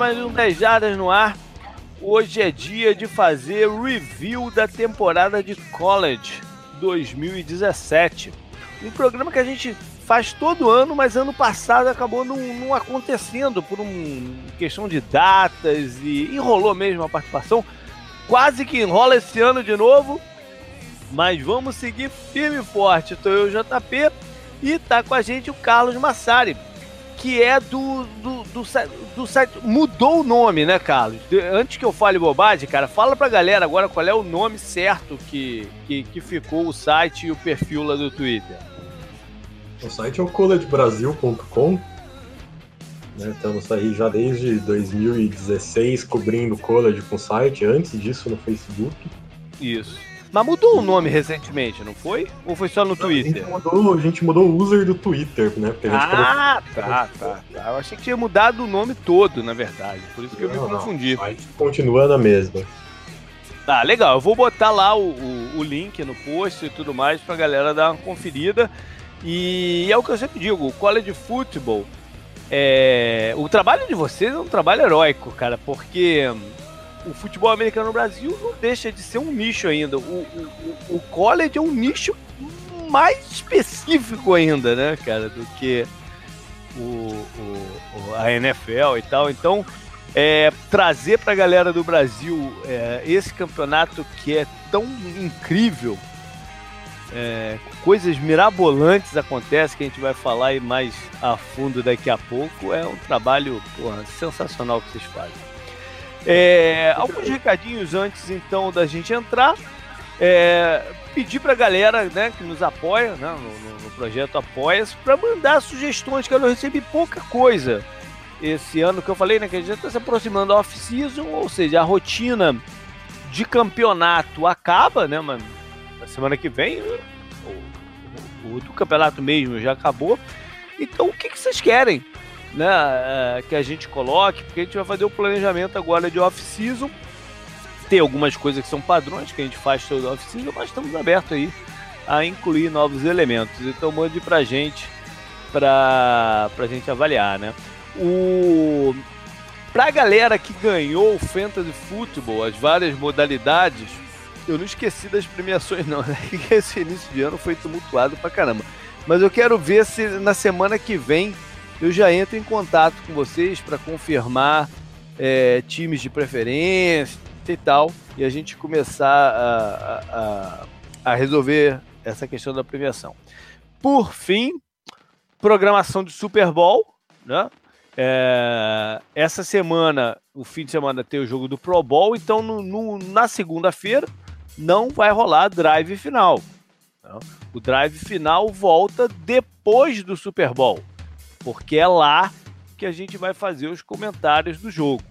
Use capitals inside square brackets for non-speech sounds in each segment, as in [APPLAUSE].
mais um 10 Jardas no ar. Hoje é dia de fazer review da temporada de college 2017. Um programa que a gente faz todo ano, mas ano passado acabou não, não acontecendo por uma questão de datas e enrolou mesmo a participação. Quase que enrola esse ano de novo, mas vamos seguir firme e forte. Estou eu, JP, e tá com a gente o Carlos Massari que é do, do, do, do, site. Mudou o nome, né, Carlos? Antes que eu fale bobagem, cara, fala pra galera agora qual é o nome certo que, que, que ficou o site e o perfil lá do Twitter. O site é o collegebrasil.com. Né, estamos aí já desde 2016 cobrindo college com o site, antes disso no Facebook. Isso. Mas mudou o nome recentemente, não foi? Ou foi só no Twitter? A gente mudou, a gente mudou o user do Twitter, né? ah, tá, tá, tá. Eu achei que tinha mudado o nome todo, na verdade. Por isso que não, eu me confundi. Não, continua na mesma. Tá, legal. Eu vou botar lá o, o, o, link no post e tudo mais pra galera dar uma conferida. E é o que eu sempre digo, o college football, é... o trabalho de vocês é um trabalho heróico, cara, porque o futebol americano no Brasil não deixa de ser um nicho ainda. O, o, o college é um nicho mais específico ainda, né, cara, do que o, o, a NFL e tal. Então, é, trazer para a galera do Brasil é, esse campeonato que é tão incrível, é, coisas mirabolantes acontecem que a gente vai falar mais a fundo daqui a pouco. É um trabalho porra, sensacional que vocês fazem. É, alguns recadinhos antes então da gente entrar. É, pedir pra galera né, que nos apoia né, no, no projeto Apoia-se para mandar sugestões, que eu recebi pouca coisa esse ano que eu falei, né? Que a gente está se aproximando da off-season, ou seja, a rotina de campeonato acaba, né, mano? Na semana que vem, o, o, o, campeonato mesmo já acabou. Então, o que, que vocês querem? Né, é, que a gente coloque, porque a gente vai fazer o planejamento agora de off-season. Tem algumas coisas que são padrões que a gente faz todo off-season, mas estamos abertos aí a incluir novos elementos. Então mande pra gente pra, pra gente avaliar, né? O... Pra galera que ganhou o Fantasy Football, as várias modalidades, eu não esqueci das premiações não, né? [LAUGHS] Esse início de ano foi tumultuado pra caramba. Mas eu quero ver se na semana que vem eu já entro em contato com vocês para confirmar é, times de preferência e tal, e a gente começar a, a, a resolver essa questão da premiação. Por fim, programação de Super Bowl, né? É, essa semana, o fim de semana, tem o jogo do Pro Bowl, então no, no, na segunda-feira não vai rolar drive final. Né? O drive final volta depois do Super Bowl porque é lá que a gente vai fazer os comentários do jogo,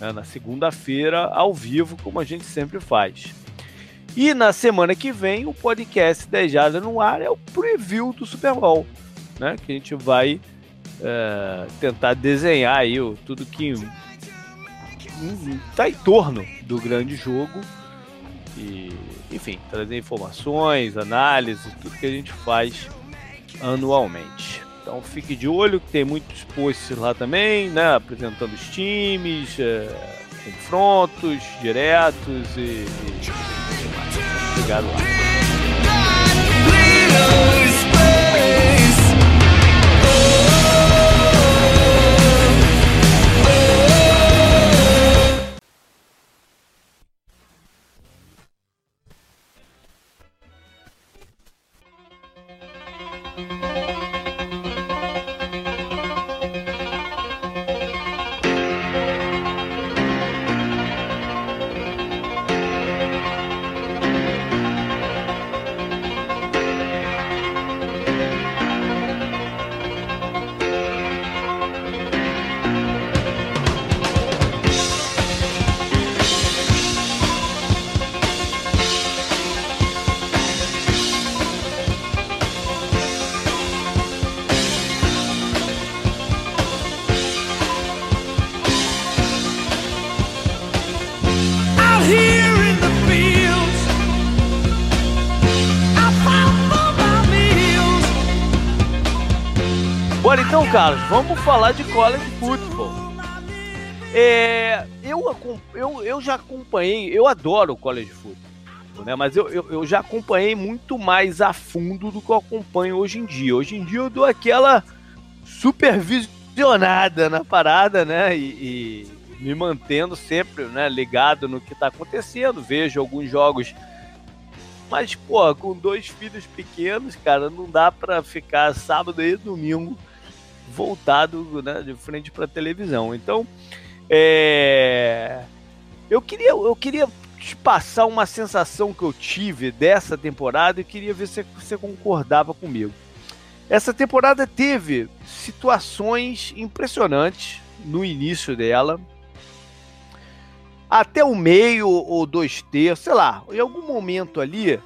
né, na segunda-feira, ao vivo, como a gente sempre faz. E na semana que vem, o podcast 10 Jardas no ar é o preview do Super Bowl, né, que a gente vai é, tentar desenhar aí o, tudo que está em torno do grande jogo e, enfim, trazer informações, análises, tudo que a gente faz anualmente. Então fique de olho que tem muitos posts lá também, né? Apresentando os times, é, confrontos diretos e, e... Obrigado lá. Carlos, vamos falar de college football. É, eu, eu, eu já acompanhei, eu adoro o college football, né? Mas eu, eu, eu, já acompanhei muito mais a fundo do que eu acompanho hoje em dia. Hoje em dia eu dou aquela supervisionada na parada, né? E, e me mantendo sempre né, ligado no que está acontecendo. Vejo alguns jogos. Mas, pô, com dois filhos pequenos, cara, não dá para ficar sábado e domingo voltado né, de frente para televisão. Então, é... eu queria, eu queria te passar uma sensação que eu tive dessa temporada e queria ver se você concordava comigo. Essa temporada teve situações impressionantes no início dela, até o meio ou dois terços, sei lá, em algum momento ali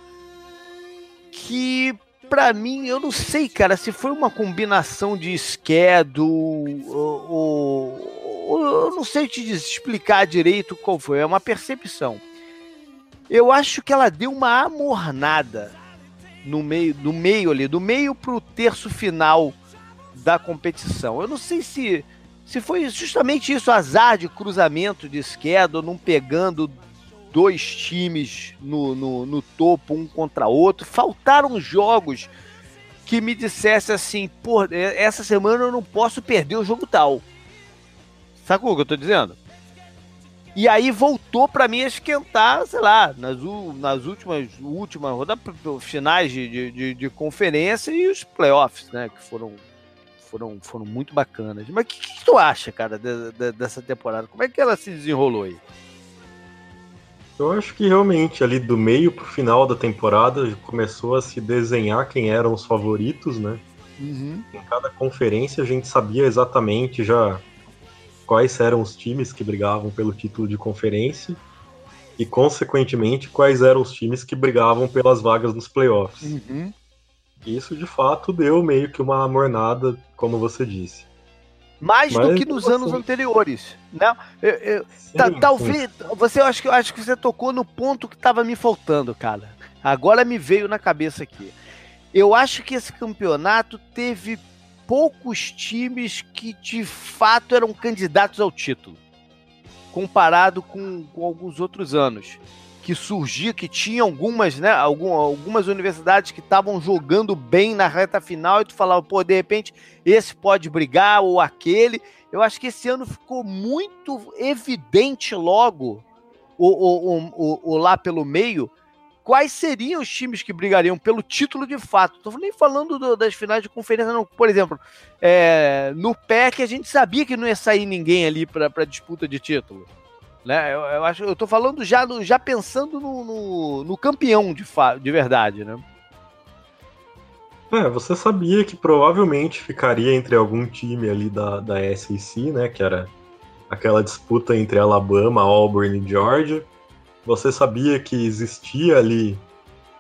que para mim, eu não sei, cara, se foi uma combinação de schedule ou, ou, ou eu não sei te explicar direito qual foi, é uma percepção. Eu acho que ela deu uma amornada no meio, do meio ali, do meio pro terço final da competição. Eu não sei se se foi justamente isso, azar de cruzamento de schedule, não pegando dois times no, no, no, topo, um contra outro. Faltaram jogos que me dissesse assim, pô, é, essa semana eu não posso perder o jogo tal. Sacou o que eu tô dizendo? E aí voltou para mim a esquentar, sei lá, nas, nas últimas, últimas rodadas, finais de, de, de, conferência e os playoffs, né? Que foram, foram, foram muito bacanas. Mas o que, que, tu acha, cara, de, de, dessa temporada? Como é que ela se desenrolou aí? Eu acho que realmente ali do meio pro final da temporada começou a se desenhar quem eram os favoritos, né? Uhum. Em cada conferência a gente sabia exatamente já quais eram os times que brigavam pelo título de conferência e, consequentemente, quais eram os times que brigavam pelas vagas nos playoffs. Uhum. Isso de fato deu meio que uma mornada, como você disse. Mais Mas, do que nos anos anteriores. Né? Eu, eu, sim, tá, talvez. Você eu acho que eu acho que você tocou no ponto que estava me faltando, cara. Agora me veio na cabeça aqui. Eu acho que esse campeonato teve poucos times que de fato eram candidatos ao título, comparado com, com alguns outros anos que surgia, que tinha algumas, né, algum, algumas universidades que estavam jogando bem na reta final e tu falava, pô, de repente esse pode brigar ou aquele. Eu acho que esse ano ficou muito evidente logo, o, o, o, o lá pelo meio, quais seriam os times que brigariam pelo título de fato. Tô nem falando do, das finais de conferência, não. Por exemplo, é, no PEC a gente sabia que não ia sair ninguém ali para disputa de título. Né? Eu, eu, acho, eu tô falando já, no, já pensando no, no, no campeão de, de verdade, né? É, você sabia que provavelmente ficaria entre algum time ali da, da SEC, né? Que era aquela disputa entre Alabama, Auburn e Georgia. Você sabia que existia ali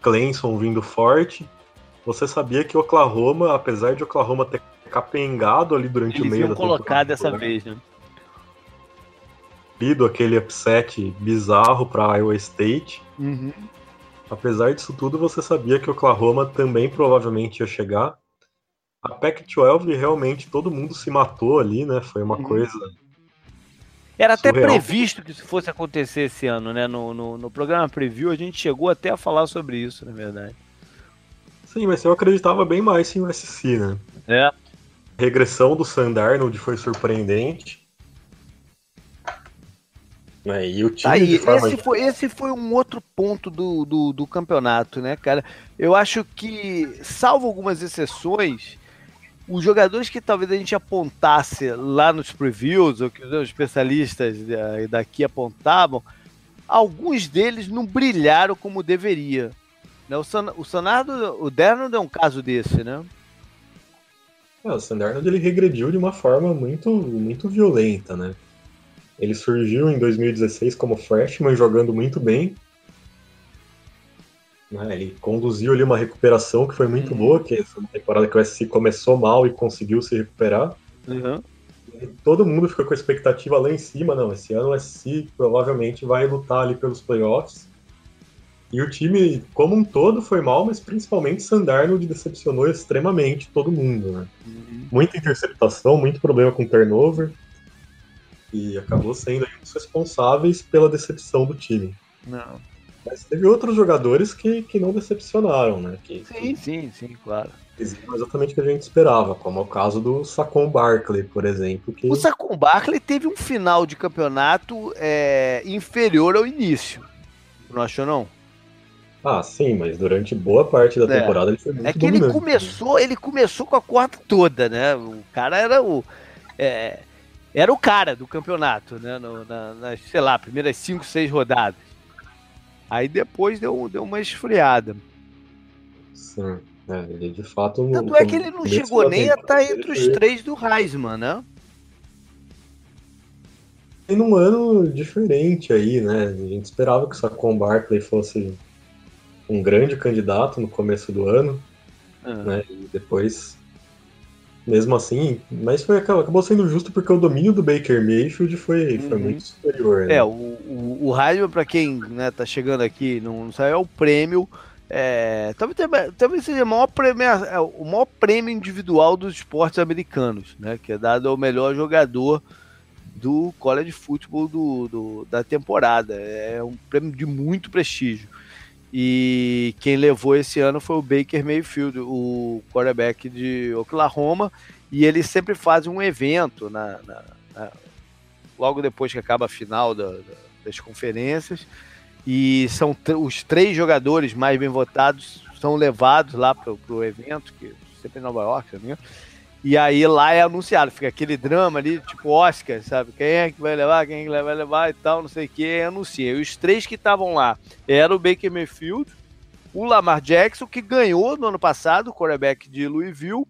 Clemson vindo forte. Você sabia que Oklahoma, apesar de Oklahoma ter capengado ali durante Eles o meio da temporada. colocar dessa vez, né? Sofrido aquele upset bizarro para Iowa State. Uhum. Apesar disso tudo, você sabia que Oklahoma também provavelmente ia chegar. A Pac-12 realmente todo mundo se matou ali, né? Foi uma uhum. coisa. Era até surreal. previsto que isso fosse acontecer esse ano, né? No, no, no, programa preview a gente chegou até a falar sobre isso, na verdade. Sim, mas eu acreditava bem mais em USC, né? É. A regressão do Sandarnold foi surpreendente. É, e o time Aí, forma... esse, foi, esse foi um outro ponto do, do, do, campeonato, né, cara? Eu acho que, salvo algumas exceções, os jogadores que talvez a gente apontasse lá nos previews, ou que os especialistas daqui apontavam, alguns deles não brilharam como deveria. Né? O, San, o Sanardo, o Derno é um caso desse, né? É, o Sandarno ele regrediu de uma forma muito, muito violenta, né? Ele surgiu em 2016 como freshman, jogando muito bem. Né, ele conduziu ali uma recuperação que foi muito uhum. boa, que uma temporada que o SC começou mal e conseguiu se recuperar. Uhum. todo mundo ficou com a expectativa lá em cima, não, esse ano o SC provavelmente vai lutar ali pelos playoffs. E o time, como um todo, foi mal, mas principalmente Sandarnold decepcionou extremamente todo mundo. Né? Uhum. Muita interceptação, muito problema com turnover. E acabou sendo um dos responsáveis pela decepção do time. Não. Mas teve outros jogadores que, que não decepcionaram, né? Que, sim, sim, sim, claro. Exatamente o que a gente esperava, como é o caso do Sacon Barkley, por exemplo. Que... O Sacon Barkley teve um final de campeonato é, inferior ao início. Não achou, não? Ah, sim, mas durante boa parte da é. temporada ele foi muito É que dominante. ele começou, ele começou com a corda toda, né? O cara era o. É, era o cara do campeonato, né? No, na, nas, sei lá, primeiras 5, 6 rodadas. Aí depois deu, deu uma esfriada. Sim, é, ele de fato. Tanto é que ele não chegou nem a estar tá entre os três do Heisman, né? Tem num ano diferente aí, né? A gente esperava que o Saquon Barkley fosse um grande candidato no começo do ano, uhum. né? E depois mesmo assim, mas foi, acabou sendo justo porque o domínio do Baker Mayfield foi, uhum. foi muito superior. Né? É, o, o, o Heisman, para quem né, tá chegando aqui, não, não sabe, é o prêmio. É, talvez, talvez seja o maior, prêmio, é, o maior prêmio individual dos esportes americanos, né? Que é dado ao melhor jogador do college football do, do, da temporada. É um prêmio de muito prestígio. E quem levou esse ano foi o Baker Mayfield, o quarterback de Oklahoma. E ele sempre faz um evento na, na, na logo depois que acaba a final da, da, das conferências. E são os três jogadores mais bem votados são levados lá para o evento, que sempre em Nova York, né? E aí lá é anunciado, fica aquele drama ali, tipo Oscar, sabe? Quem é que vai levar, quem é que vai levar e tal, não sei o que, anuncia. E os três que estavam lá eram o Baker Mayfield, o Lamar Jackson, que ganhou no ano passado, o quarterback de Louisville,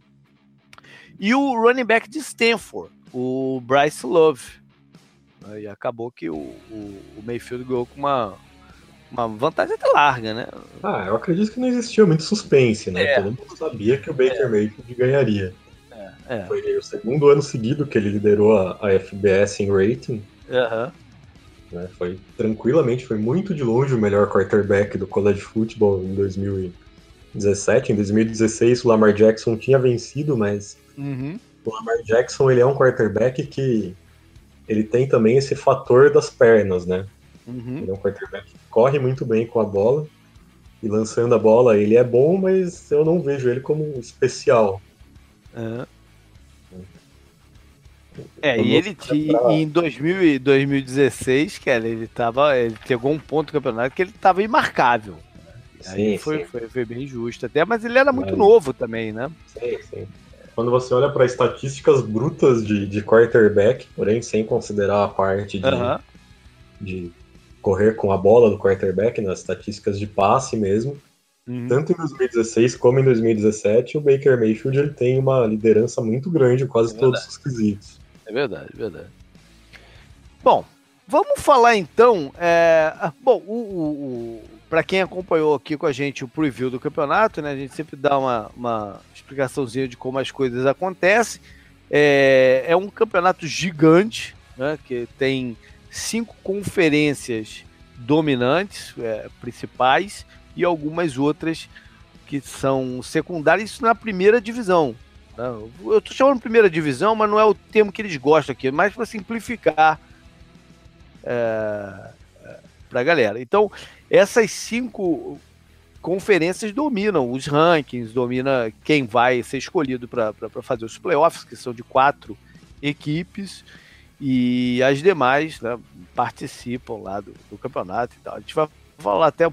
e o running back de Stanford, o Bryce Love. E acabou que o, o, o Mayfield ganhou com uma, uma vantagem até larga, né? Ah, eu acredito que não existia muito suspense, né? É. Todo mundo sabia que o Baker é. Mayfield ganharia. É. Foi o segundo ano seguido que ele liderou a, a FBS em rating. Uhum. Né, foi tranquilamente, foi muito de longe o melhor quarterback do college football em 2017. Em 2016 o Lamar Jackson tinha vencido, mas uhum. o Lamar Jackson ele é um quarterback que ele tem também esse fator das pernas, né? Uhum. Ele é um quarterback que corre muito bem com a bola e lançando a bola ele é bom, mas eu não vejo ele como especial. Uhum. É, e ele pra... em 2000, 2016, cara, ele tava. Ele pegou um ponto do campeonato que ele tava imarcável. Sim, Aí foi, sim. Foi, foi, bem justo até, mas ele era muito mas... novo também, né? Sim, sim. Quando você olha para estatísticas brutas de, de quarterback, porém sem considerar a parte de, de correr com a bola do quarterback, nas estatísticas de passe mesmo, uhum. tanto em 2016 como em 2017, o Baker Mayfield ele tem uma liderança muito grande em quase é todos os quesitos. É verdade, é verdade. Bom, vamos falar então. É, ah, bom, o, o, o para quem acompanhou aqui com a gente o preview do campeonato, né? A gente sempre dá uma, uma explicaçãozinha de como as coisas acontecem. É, é um campeonato gigante, né? Que tem cinco conferências dominantes, é, principais, e algumas outras que são secundárias, isso na primeira divisão. Eu estou chamando primeira divisão, mas não é o termo que eles gostam aqui, é mais para simplificar é, para a galera. Então, essas cinco conferências dominam os rankings, domina quem vai ser escolhido para fazer os playoffs, que são de quatro equipes, e as demais né, participam lá do, do campeonato e tal. A gente vai falar até um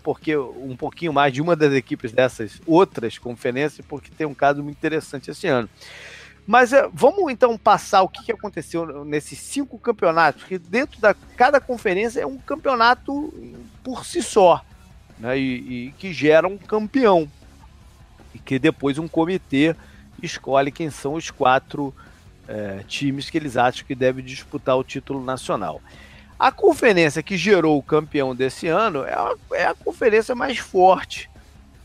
um pouquinho mais de uma das equipes dessas outras conferências, porque tem um caso muito interessante esse ano. Mas é, vamos então passar o que, que aconteceu nesses cinco campeonatos, porque dentro da cada conferência é um campeonato por si só, né, e, e que gera um campeão, e que depois um comitê escolhe quem são os quatro é, times que eles acham que devem disputar o título nacional. A conferência que gerou o campeão desse ano é a, é a conferência mais forte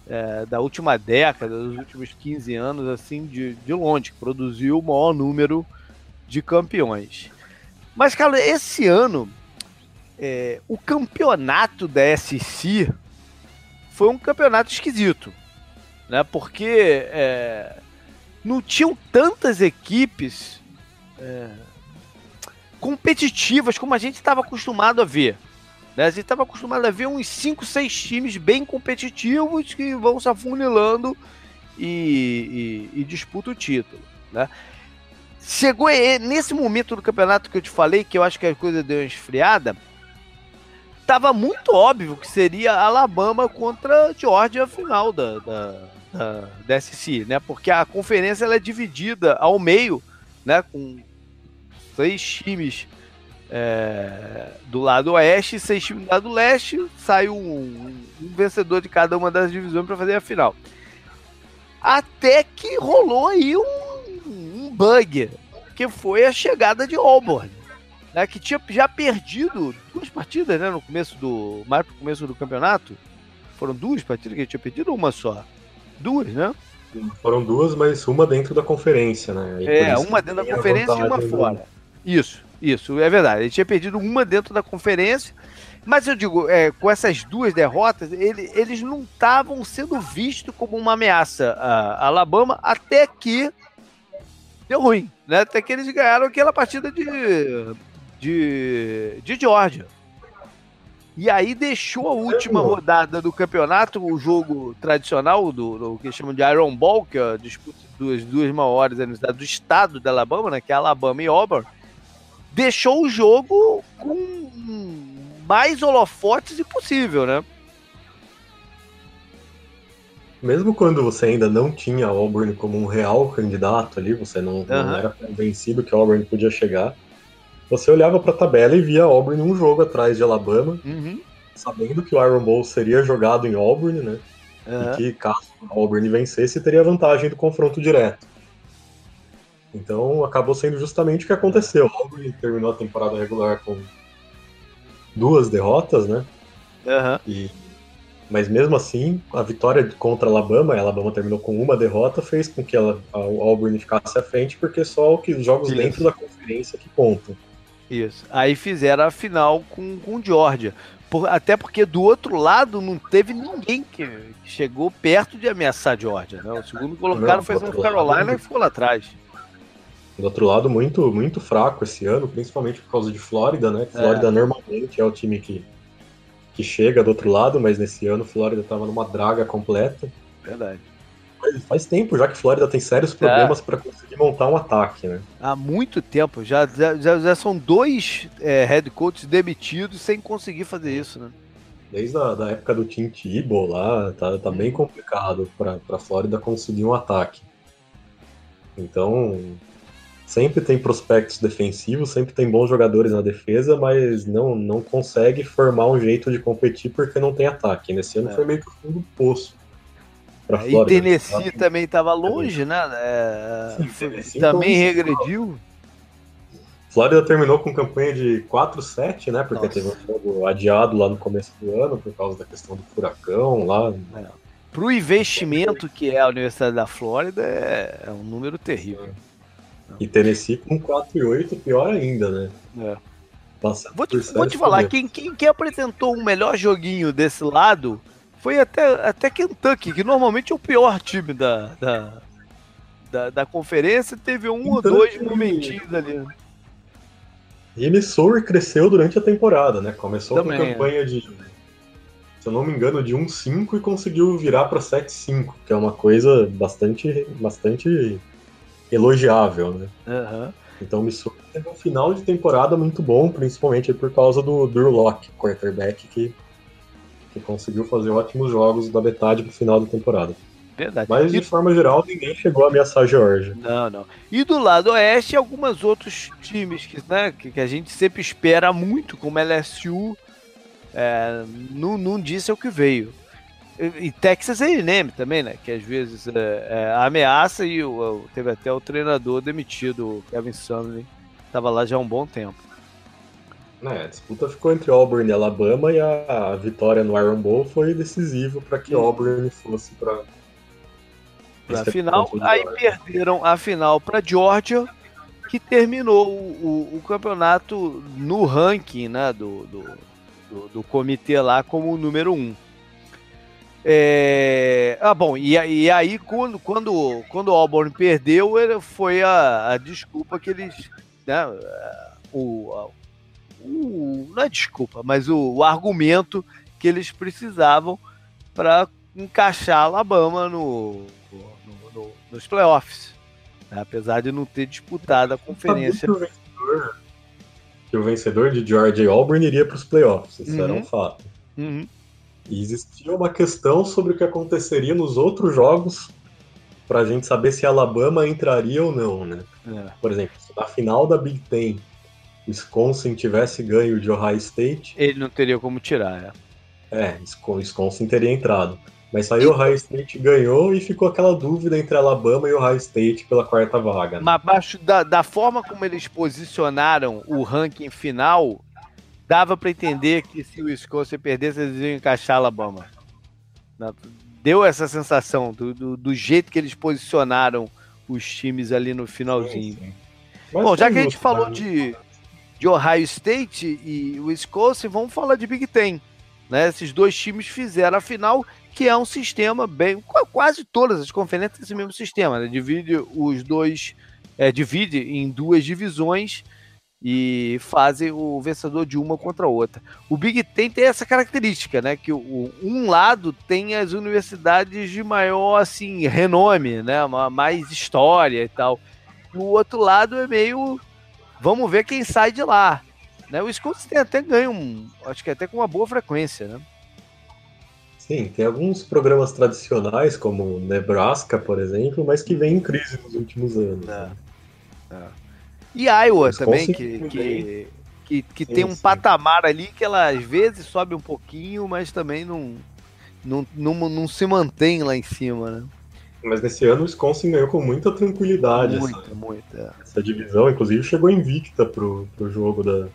é, da última década, dos últimos 15 anos, assim, de, de longe, que produziu o maior número de campeões. Mas, cara, esse ano, é, o campeonato da SC foi um campeonato esquisito, né? Porque é, não tinham tantas equipes é, competitivas como a gente estava acostumado a ver. Né? A gente estava acostumado a ver uns 5, 6 times bem competitivos que vão se afunilando e, e, e disputam o título. Né? Chegou nesse momento do campeonato que eu te falei, que eu acho que a coisa deu uma esfriada, estava muito óbvio que seria Alabama contra Georgia a final da, da, da, da SC, né? Porque a conferência ela é dividida ao meio, né? Com seis times é, do lado oeste e seis times do lado leste. Sai um, um vencedor de cada uma das divisões para fazer a final. Até que rolou aí um, um bug, que foi a chegada de Auburn. Né, que tinha já perdido duas partidas né, no começo do. mais pro começo do campeonato. Foram duas partidas que ele tinha perdido ou uma só? Duas, né? Foram duas, mas uma dentro da conferência, né? é, uma dentro da conferência e uma fora. Isso, isso, é verdade. Ele tinha perdido uma dentro da conferência, mas eu digo, é, com essas duas derrotas, ele, eles não estavam sendo vistos como uma ameaça a Alabama até que deu ruim, né? Até que eles ganharam aquela partida de, de, de Georgia. E aí deixou a última rodada do campeonato, o jogo tradicional do, do que chamam de Iron Ball, que é a disputa das duas maiores universidades do estado da Alabama, né, que é Alabama e Auburn, deixou o jogo com mais holofotes impossível, né? Mesmo quando você ainda não tinha Auburn como um real candidato ali, você não, uhum. não era convencido que Auburn podia chegar, você olhava para a tabela e via Auburn um jogo atrás de Alabama, uhum. sabendo que o Iron Bowl seria jogado em Auburn, né? Uhum. E que caso Auburn vencesse, teria vantagem do confronto direto. Então acabou sendo justamente o que aconteceu. Auburn terminou a temporada regular com duas derrotas, né? Uhum. E, mas mesmo assim, a vitória contra a Alabama, a Alabama terminou com uma derrota, fez com que ela, a Auburn ficasse à frente, porque só os jogos Isso. dentro da conferência que contam. Isso. Aí fizeram a final com, com Georgia. Por, até porque do outro lado não teve ninguém que chegou perto de ameaçar Georgia. Né? O segundo colocado não, foi South Carolina lado, e ficou lá atrás. Do outro lado, muito, muito fraco esse ano, principalmente por causa de Flórida, né? Flórida é. normalmente é o time que, que chega do outro lado, mas nesse ano Flórida estava numa draga completa. Verdade faz tempo já que Flórida tem sérios problemas é. para conseguir montar um ataque, né? Há muito tempo. Já, já, já são dois é, head coaches demitidos sem conseguir fazer isso, né? Desde a da época do Tim Tebow lá, tá, tá bem complicado para Flórida conseguir um ataque. Então, sempre tem prospectos defensivos, sempre tem bons jogadores na defesa, mas não, não consegue formar um jeito de competir porque não tem ataque. Nesse ano é. foi meio que o fundo do poço para Flórida. E Tennessee também estava longe, né? É, Sim, também regrediu. Flórida terminou com campanha de 4-7, né? Porque Nossa. teve um jogo adiado lá no começo do ano por causa da questão do furacão lá. É. Para o investimento que é a Universidade da Flórida, é, é um número terrível. E Tennessee com 4-8, pior ainda, né? É. vou te, vou te falar, quem, quem, quem apresentou um melhor joguinho desse lado foi até, até Kentucky, que normalmente é o pior time da, da, da, da conferência, teve um ou dois momentinhos ali. E Missouri cresceu durante a temporada, né? Começou Também, com campanha é. de, se eu não me engano, de 1-5 e conseguiu virar para 7-5, que é uma coisa bastante, bastante elogiável, né? Uhum. Então Missouri teve um final de temporada muito bom, principalmente por causa do Drew Locke, quarterback, que que conseguiu fazer ótimos jogos da metade pro final da temporada. Verdade. Mas, de forma geral, ninguém chegou a ameaçar a Georgia. Não, não. E do lado oeste, alguns outros times que, né, que, a gente sempre espera muito, como LSU, é, não, não disse o que veio. E, Texas A&M também, né? Que às vezes é, é, ameaça e o, teve até o treinador demitido, o Kevin Sumlin, estava lá já há um bom tempo. É, a disputa ficou entre Auburn e Alabama e a, a vitória no Iron Bowl foi decisivo para que Auburn fosse para a final. Aí perderam a final para Georgia, que terminou o, o, o, campeonato no ranking né, do, do, do, do comitê lá como o número um. É... Ah, bom, e, e, aí quando, quando, quando o Auburn perdeu, foi a, a desculpa que eles. Né, o, o não é desculpa, mas o, o argumento que eles precisavam para encaixar Alabama no, no, no, nos playoffs. Né? Apesar de não ter disputado a conferência. Que o vencedor, que o vencedor de Georgia e Auburn iria para os playoffs, isso uhum. era um uhum. fato. Uhum. E existia uma questão sobre o que aconteceria nos outros jogos para a gente saber se Alabama entraria ou não, né? É. Por exemplo, se na final da Big Ten Wisconsin tivesse ganho de Ohio State... Ele não teria como tirar, é. É, Wisconsin teria entrado. Mas aí o Ohio State ganhou e ficou aquela dúvida entre Alabama e Ohio State pela quarta vaga. Né? Mas abaixo da, da forma como eles posicionaram o ranking final, dava para entender que se o Wisconsin perdesse, eles iam encaixar Alabama. Deu essa sensação do, do, do jeito que eles posicionaram os times ali no finalzinho. Sim, sim. Bom, já que a gente falou né? de, de Ohio State e Wisconsin, vamos falar de Big Ten. Né? Esses dois times fizeram a final que é um sistema bem. Quase todas as conferências têm esse mesmo sistema, né? Divide os dois. É, divide em duas divisões e fazem o vencedor de uma contra a outra. O Big Ten tem essa característica, né? Que o, um lado tem as universidades de maior assim renome, né? Mais história e tal. E o outro lado é meio. Vamos ver quem sai de lá. Né? O Wisconsin tem até ganho, um, acho que até com uma boa frequência, né? Sim, tem alguns programas tradicionais, como Nebraska, por exemplo, mas que vem em crise nos últimos anos. É. Né? É. E Iowa também, que, que, que, que tem um patamar ali que ela às vezes sobe um pouquinho, mas também não, não, não, não se mantém lá em cima, né? Mas nesse ano o Wisconsin ganhou com muita tranquilidade. Muita, essa, muita. É. Essa divisão, inclusive, chegou invicta pro, pro jogo da,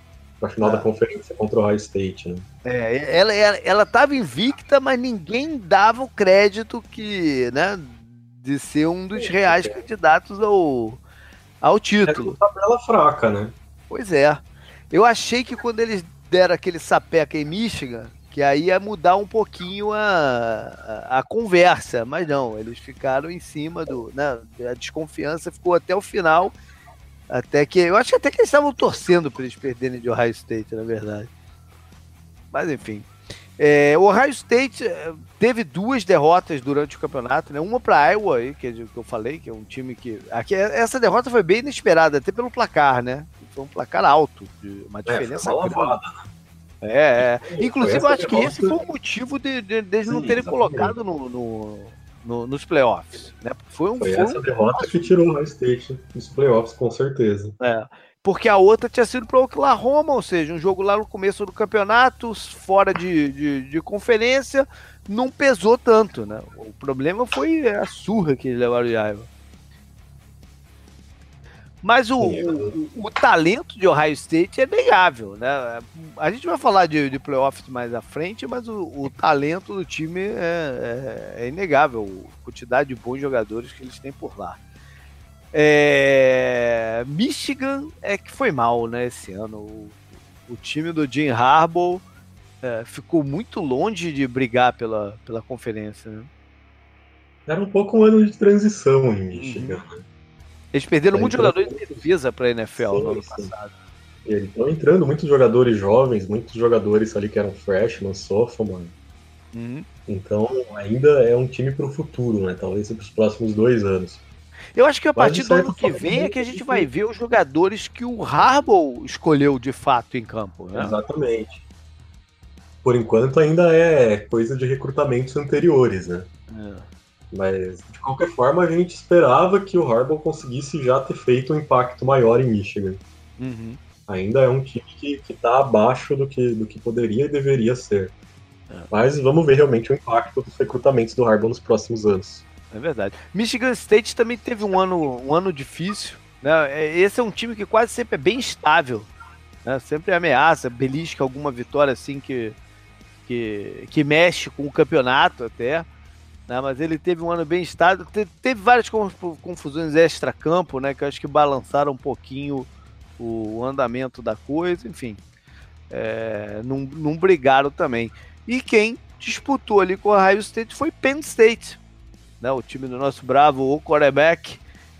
na final da é. conferência contra o High State, né? É, ela, ela, ela tava invicta, mas ninguém dava o crédito que, né, de ser um dos reais candidatos ao, ao título. É uma tabela fraca, né? Pois é. Eu achei que quando eles deram aquele sapeca em Michigan, que aí ia mudar um pouquinho a, a, a, conversa, mas não, eles ficaram em cima do. Né, a desconfiança ficou até o final até que. Eu acho que até que eles estavam torcendo para eles perderem de Ohio State, na verdade. Mas enfim. É, o Ohio State é, teve duas derrotas durante o campeonato, né? Uma para Iowa, que, é que eu falei, que é um time que. Aqui, essa derrota foi bem inesperada, até pelo placar, né? Foi um placar alto, uma é, diferença. É, lavada, né? É, é. Inclusive, eu acho que esse foi o motivo de, de, de eles não terem colocado no, no, no, nos playoffs. Né? Foi, um, foi, foi essa um... derrota que tirou o High State nos playoffs, com certeza. É. Porque a outra tinha sido para o Oklahoma, ou seja, um jogo lá no começo do campeonato, fora de, de, de conferência, não pesou tanto. Né? O problema foi a surra que eles levaram de Iowa. Mas o, o, o, talento de Ohio State é negável, né? A gente vai falar de, de playoffs mais à frente, mas o, o talento do time é, é, é, inegável, a quantidade de bons jogadores que eles têm por lá. É, Michigan é que foi mal, né, esse ano. O, o time do Jim Harbaugh é, ficou muito longe de brigar pela, pela conferência, né? Era um pouco um ano de transição em Michigan, uhum. né? Eles perderam muitos jogadores de defesa para a NFL sim, no ano passado. Estão entrando muitos jogadores jovens, muitos jogadores ali que eram freshman, sophomore. Uhum. Então ainda é um time para o futuro, né? Talvez para os próximos dois anos. Eu acho que a partir do ano que vem é que a gente vai ver os jogadores que o Harbaugh escolheu de fato em campo. Né? Exatamente. Por enquanto ainda é coisa de recrutamentos anteriores, né? É. Mas, de qualquer forma, a gente esperava que o Harbaugh conseguisse já ter feito um impacto maior em Michigan. Uhum. Ainda é um time que está abaixo do que, do que poderia e deveria ser. É. Mas vamos ver realmente o impacto dos recrutamentos do Harbaugh nos próximos anos. É verdade. Michigan State também teve um ano, um ano difícil. Né? É, esse é um time que quase sempre é bem estável. Né? Sempre ameaça, belisca alguma vitória assim que, que, que mexe com o campeonato até né? Mas ele teve um ano bem estável. Teve, teve várias confusões extra-campo, né? Que eu acho que balançaram um pouquinho o andamento da coisa, enfim. É, não, não brigaram também. E quem disputou ali com o Ohio State foi Penn State, né? O time do nosso bravo, o quarterback,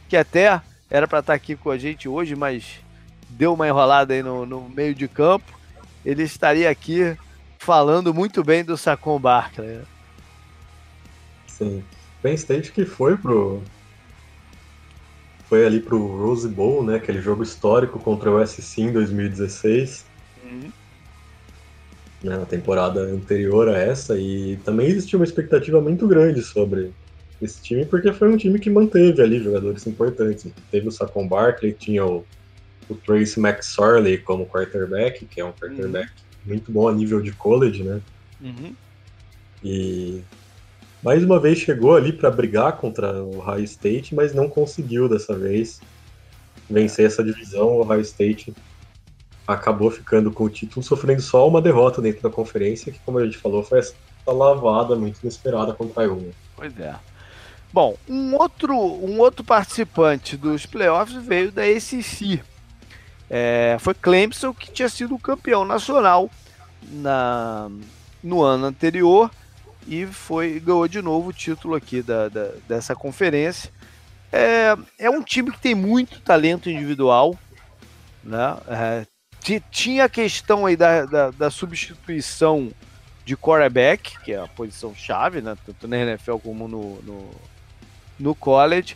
que até era para estar tá aqui com a gente hoje, mas deu uma enrolada aí no, no meio de campo, ele estaria aqui falando muito bem do Sacon Barkley. Sim. Penn State que foi pro foi ali pro Rose Bowl, né, aquele jogo histórico contra o SC em 2016. Uhum. Né, na temporada anterior a essa e também existia uma expectativa muito grande sobre esse time porque foi um time que manteve ali jogadores importantes. Teve o Saquon Barkley, tinha o, o Trace McSorley como quarterback, que é um quarterback uhum. muito bom a nível de college, né? Uhum. E mais uma vez chegou ali para brigar contra o Ohio State, mas não conseguiu dessa vez vencer essa divisão. O Ohio State acabou ficando com o título, sofrendo só uma derrota dentro da conferência, que, como a gente falou, foi essa lavada muito inesperada contra a Iowa. Pois é. Bom, um outro, um outro participante dos playoffs veio da ACC. É, foi Clemson, que tinha sido campeão nacional na, no ano anterior e foi ganhou de novo o título aqui da, da dessa conferência. É, é um time que tem muito talento individual, né? É, tinha a questão aí da, da, da, substituição de quarterback, que é a posição chave, né? Tanto na NFL como no, no, no college.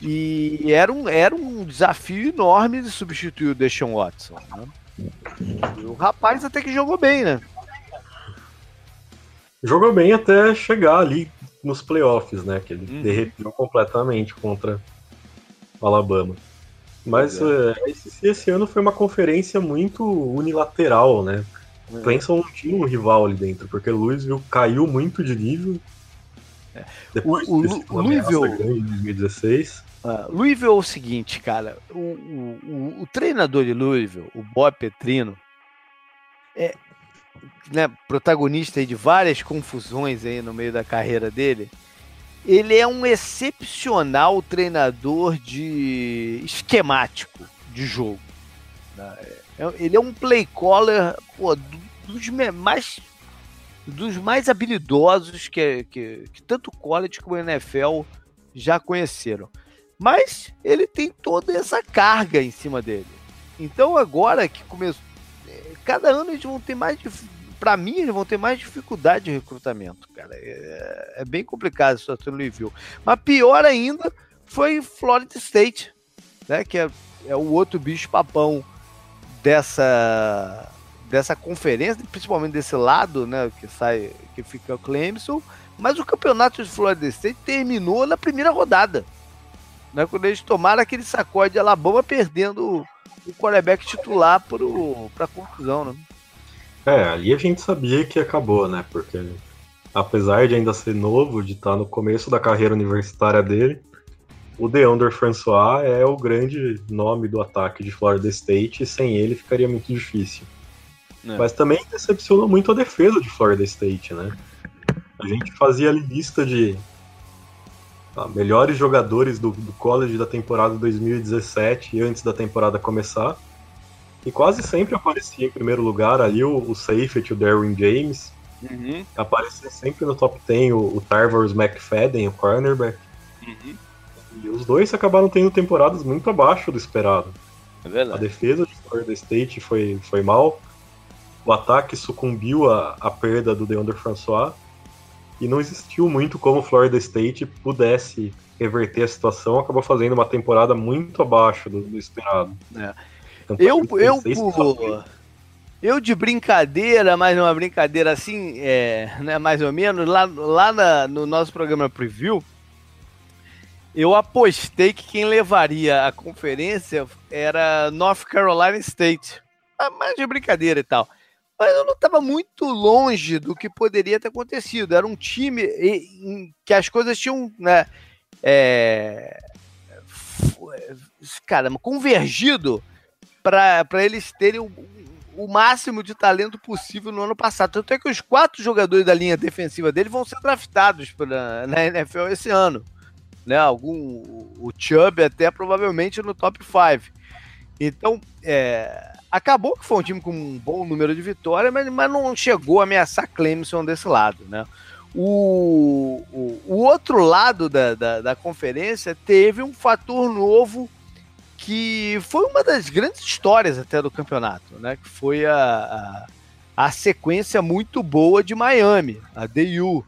E era um, era um desafio enorme de substituir o Deshaun Watson. Né? o rapaz até que jogou bem, né? jogou bem até chegar ali nos playoffs, né? Que ele uhum. derreteu completamente contra o Alabama. Mas é. uh, esse, esse, ano foi uma conferência muito unilateral, né? O é. Clemson não tinha um rival ali dentro, porque Louisville caiu muito de nível. É. Depois o, o, Louisville em 2016. Uh, Louisville é o seguinte, cara. O, o, o, treinador de Louisville, o Bob Petrino, é, né, protagonista de várias confusões aí no meio da carreira dele, ele é um excepcional treinador de esquemático de jogo. Né? É, ele é um play caller pô, dos mais dos mais habilidosos que, que, que tanto o college como o NFL já conheceram. Mas ele tem toda essa carga em cima dele. Então agora que começou, é, cada ano eles vão ter mais para mim, eles vão ter mais dificuldade de recrutamento, cara. É, é bem complicado a situação no Louisville. Mas pior ainda foi Florida State, né? Que é, é o outro bicho papão dessa dessa conferência, principalmente desse lado, né? Que sai, que fica o Clemson. Mas o campeonato de Florida State terminou na primeira rodada. Né, quando eles tomaram aquele sacode de Alabama perdendo o quarterback titular para a conclusão, né? É, ali a gente sabia que acabou, né? Porque apesar de ainda ser novo, de estar no começo da carreira universitária dele, o Deandre François é o grande nome do ataque de Florida State e sem ele ficaria muito difícil. É. Mas também decepcionou muito a defesa de Florida State, né? A gente fazia a lista de ah, melhores jogadores do, do college da temporada 2017 antes da temporada começar. E quase sempre aparecia em primeiro lugar ali o, o safety, o Derwin James. Uhum. Aparecia sempre no top 10 o, o Tarvers McFadden, o cornerback. Uhum. E os dois acabaram tendo temporadas muito abaixo do esperado. É a defesa de Florida State foi, foi mal. O ataque sucumbiu à, à perda do DeAndre François. E não existiu muito como Florida State pudesse reverter a situação. Acabou fazendo uma temporada muito abaixo do, do esperado. É. Eu, eu, por, eu de brincadeira, mas uma brincadeira assim, é, né, mais ou menos, lá, lá na, no nosso programa Preview, eu apostei que quem levaria a conferência era North Carolina State. Ah, mais de brincadeira e tal. Mas eu não estava muito longe do que poderia ter acontecido. Era um time em que as coisas tinham, né, é, caramba, convergido para eles terem o, o, máximo de talento possível no ano passado. Tanto é que os quatro jogadores da linha defensiva dele vão ser draftados pela, na NFL esse ano. Né? Algum, o Chubb até provavelmente no top 5. Então, é, acabou que foi um time com um bom número de vitórias, mas, mas não chegou a ameaçar Clemson desse lado, né? O, o, o outro lado da, da, da, conferência teve um fator novo que foi uma das grandes histórias até do campeonato, né? Que foi a, a, a sequência muito boa de Miami, a DU,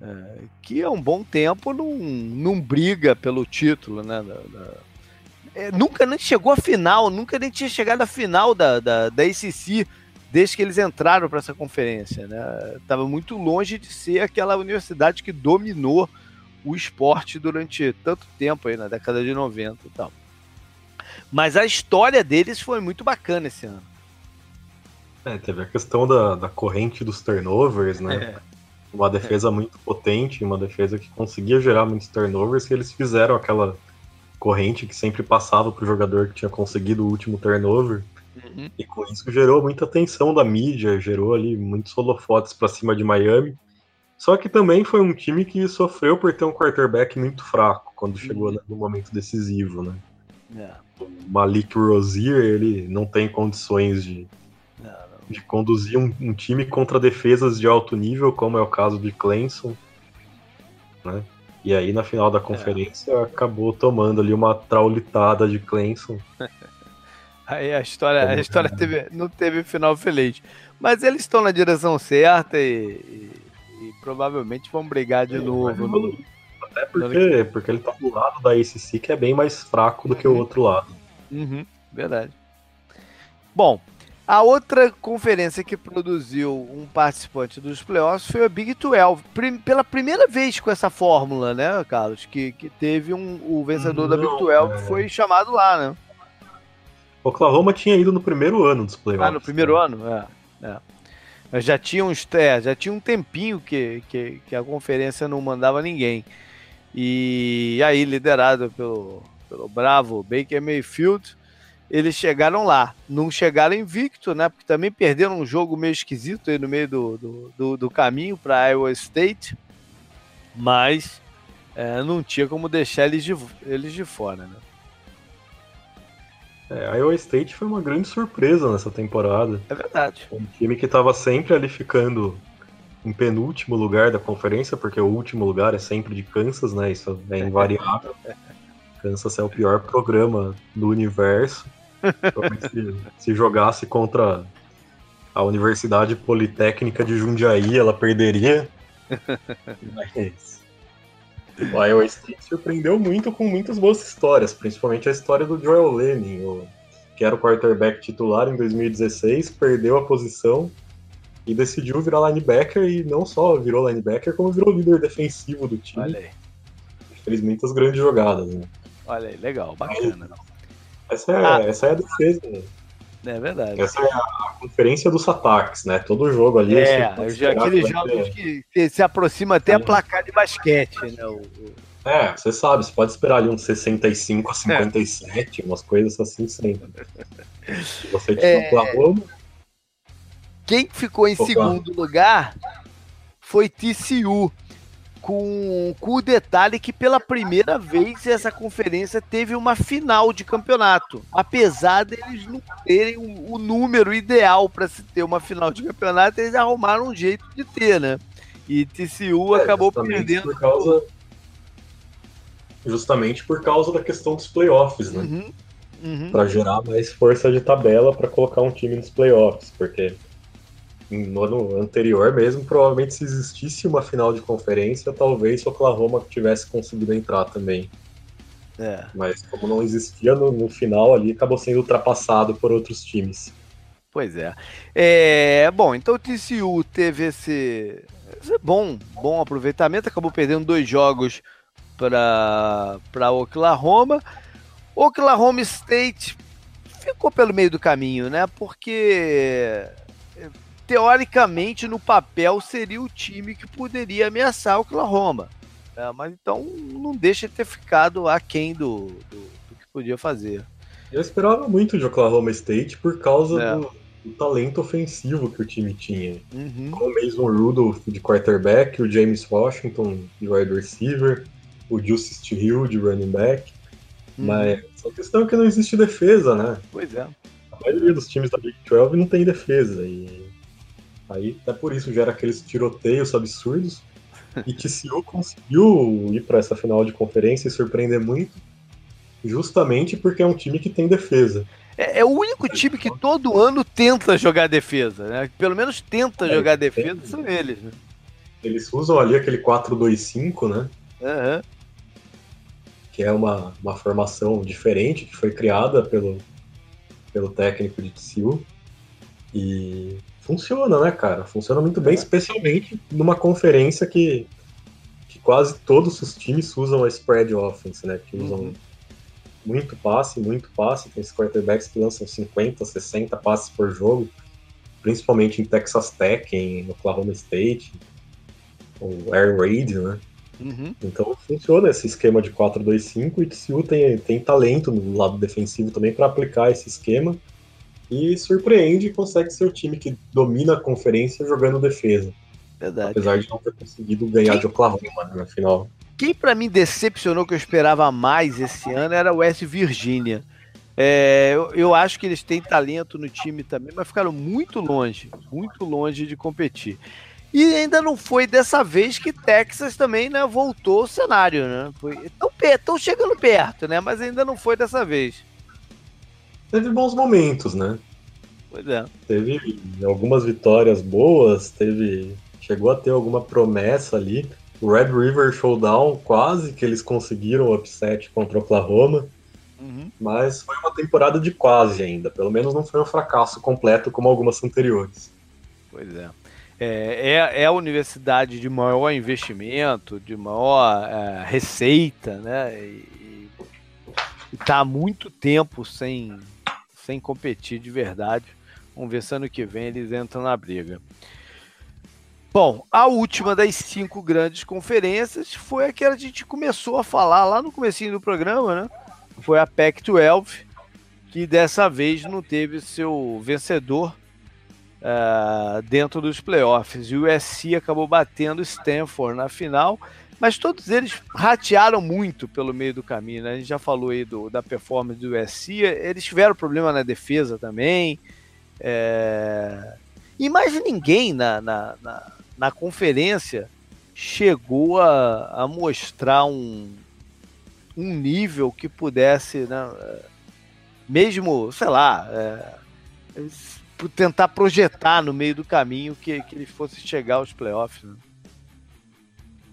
é, que há um bom tempo não, não briga pelo título, né? Da, da, é, nunca nem chegou à final, nunca nem tinha chegado à final da, da, da ACC desde que eles entraram para essa conferência, né? Tava muito longe de ser aquela universidade que dominou o esporte durante tanto tempo aí na década de 90 e tal. Mas a história deles foi muito bacana esse ano. É, teve a questão da, da corrente dos turnovers, né? É. Uma defesa é. muito potente, uma defesa que conseguia gerar muitos turnovers, e eles fizeram aquela corrente que sempre passava pro jogador que tinha conseguido o último turnover. Uhum. E com isso gerou muita atenção da mídia, gerou ali muitos holofotes para cima de Miami. Só que também foi um time que sofreu por ter um quarterback muito fraco quando chegou uhum. no momento decisivo, né? É. O Malik Rozier, ele não tem condições de, não, não. de conduzir um, um, time contra defesas de alto nível, como é o caso de Clemson, né? E aí, na final da conferência, é. acabou tomando ali uma traulitada de Clemson. [LAUGHS] aí a história, a história teve, não teve final feliz. Mas eles estão na direção certa e, e provavelmente vão brigar de é, novo. No... Até porque, porque ele tá do lado da ACC, que é bem mais fraco do que o uhum. outro lado. Uhum, verdade. Bom, a outra conferência que produziu um participante dos playoffs foi a Big 12. Prim pela primeira vez com essa fórmula, né, Carlos? Que, que teve um, o vencedor Não, da Big 12 é... foi chamado lá, né? Oklahoma tinha ido no primeiro ano dos playoffs. Ah, no primeiro né? ano? É. é. Já tinha, uns, é, já tinha um tempinho que, que, que, a conferência não mandava ninguém. E aí, liderado pelo, pelo bravo Baker Mayfield, eles chegaram lá. Não chegaram invicto, né? Porque também perderam um jogo meio esquisito aí no meio do, do, do, do caminho para Iowa State. Mas é, não tinha como deixar eles de, eles de fora, né? É, a Iowa State foi uma grande surpresa nessa temporada. É verdade. Um time que estava sempre ali ficando em penúltimo lugar da conferência, porque o último lugar é sempre de Kansas, né? Isso é [LAUGHS] invariável. Kansas é o pior programa do universo. Se, se jogasse contra a Universidade Politécnica de Jundiaí, ela perderia. Mas o Iowa State surpreendeu muito com muitas boas histórias, principalmente a história do Joel Lennon, o, que era o quarterback titular em 2016, perdeu a posição e decidiu virar linebacker e não só virou linebacker, como virou líder defensivo do time. Olha aí. Fez muitas grandes jogadas, né? Olha aí, legal, bacana. Essa, é, ah. essa é a defesa, né? É verdade. Essa é a conferência dos ataques, né? Todo jogo ali. É, aqueles jogos que se aproxima até é. a placar de basquete, né? O, É, você sabe, você pode esperar ali uns 65 a 57, é. umas coisas assim sempre. Se você tiver é... Oklahoma. Quem ficou em segundo lugar foi TCU com, com o detalhe que pela primeira vez essa conferência teve uma final de campeonato. Apesar deles não terem o, o número ideal para se ter uma final de campeonato, eles arrumaram um jeito de ter, né? E TCU é, acabou perdendo. Por causa, justamente por causa da questão dos playoffs, né? Uhum, uhum. Para gerar mais força de tabela para colocar um time nos playoffs, porque no ano anterior mesmo, provavelmente se existisse uma final de conferência, talvez o Oklahoma tivesse conseguido entrar também. É. Mas como não existia no, no, final ali, acabou sendo ultrapassado por outros times. Pois é. é bom, então o TCU teve esse, esse bom, bom aproveitamento, acabou perdendo dois jogos para Oklahoma. Oklahoma State ficou pelo meio do caminho, né? Porque teoricamente, no papel, seria o time que poderia ameaçar o Oklahoma. É, mas então não deixa de ter ficado aquém do, do, do, que podia fazer. Eu esperava muito de Oklahoma State por causa é. do, do, talento ofensivo que o time tinha. Uhum. Com o Mason Rudolph de quarterback, o James Washington de wide receiver, o Justice Hill de running back. Uhum. Mas a questão é que não existe defesa, né? Pois é. A maioria dos times da Big 12 não tem defesa. E Aí até por isso gera aqueles tiroteios absurdos. E TCU conseguiu ir para essa final de conferência e surpreender muito. justamente porque é um time que tem defesa. É, é, o único time que todo ano tenta jogar defesa, né? Pelo menos tenta é, jogar defesa, são eles, né? Eles usam ali aquele 4-2-5, né? Uhum. Que é uma, uma formação diferente, que foi criada pelo, pelo técnico de TCU. E funciona, né, cara? Funciona muito bem, é. especialmente numa conferência que, que quase todos os times usam a spread offense, né? Que usam uhum muito passe, muito passe. Tem esses quarterbacks que lançam 50, 60 passes por jogo, principalmente em Texas Tech, em Oklahoma State, o Air Raid, né? Uhum. Então funciona esse esquema de 4-2-5 e TCU tem, tem talento no lado defensivo também para aplicar esse esquema e surpreende e consegue ser o time que domina a conferência jogando defesa. Verdade. Apesar de não ter conseguido ganhar Quem... de Oklahoma né, na final. Quem para mim decepcionou que eu esperava mais esse ano era o West Virginia. É, eu, eu, acho que eles têm talento no time também, mas ficaram muito longe, muito longe de competir. E ainda não foi dessa vez que Texas também né, voltou ao cenário, né? Estão chegando perto, né? Mas ainda não foi dessa vez. Teve bons momentos, né? Pois é. Teve algumas vitórias boas, teve. Chegou a ter alguma promessa ali. O Red River Showdown, quase que eles conseguiram o upset contra o Oklahoma. Uhum. Mas foi uma temporada de quase ainda. Pelo menos não foi um fracasso completo como algumas anteriores. Pois é. É, é, é a universidade de maior investimento, de maior é, receita, né? E, está há muito tempo sem, sem competir de verdade. Vamos ver se ano que vem eles entram na briga. Bom, a última das cinco grandes conferências foi a que a gente começou a falar lá no comecinho do programa, né? Foi a Pac-12, que dessa vez não teve seu vencedor uh, dentro dos playoffs. E o USC acabou batendo Stanford na final, mas todos eles ratearam muito pelo meio do caminho. Né? A gente já falou aí do, da performance do USC, eles tiveram problema na defesa também. É... E mais ninguém na, na, na na conferência chegou a, a mostrar um, um nível que pudesse, né, mesmo, sei lá, é, tentar projetar no meio do caminho que, que eles fossem chegar aos playoffs. Né?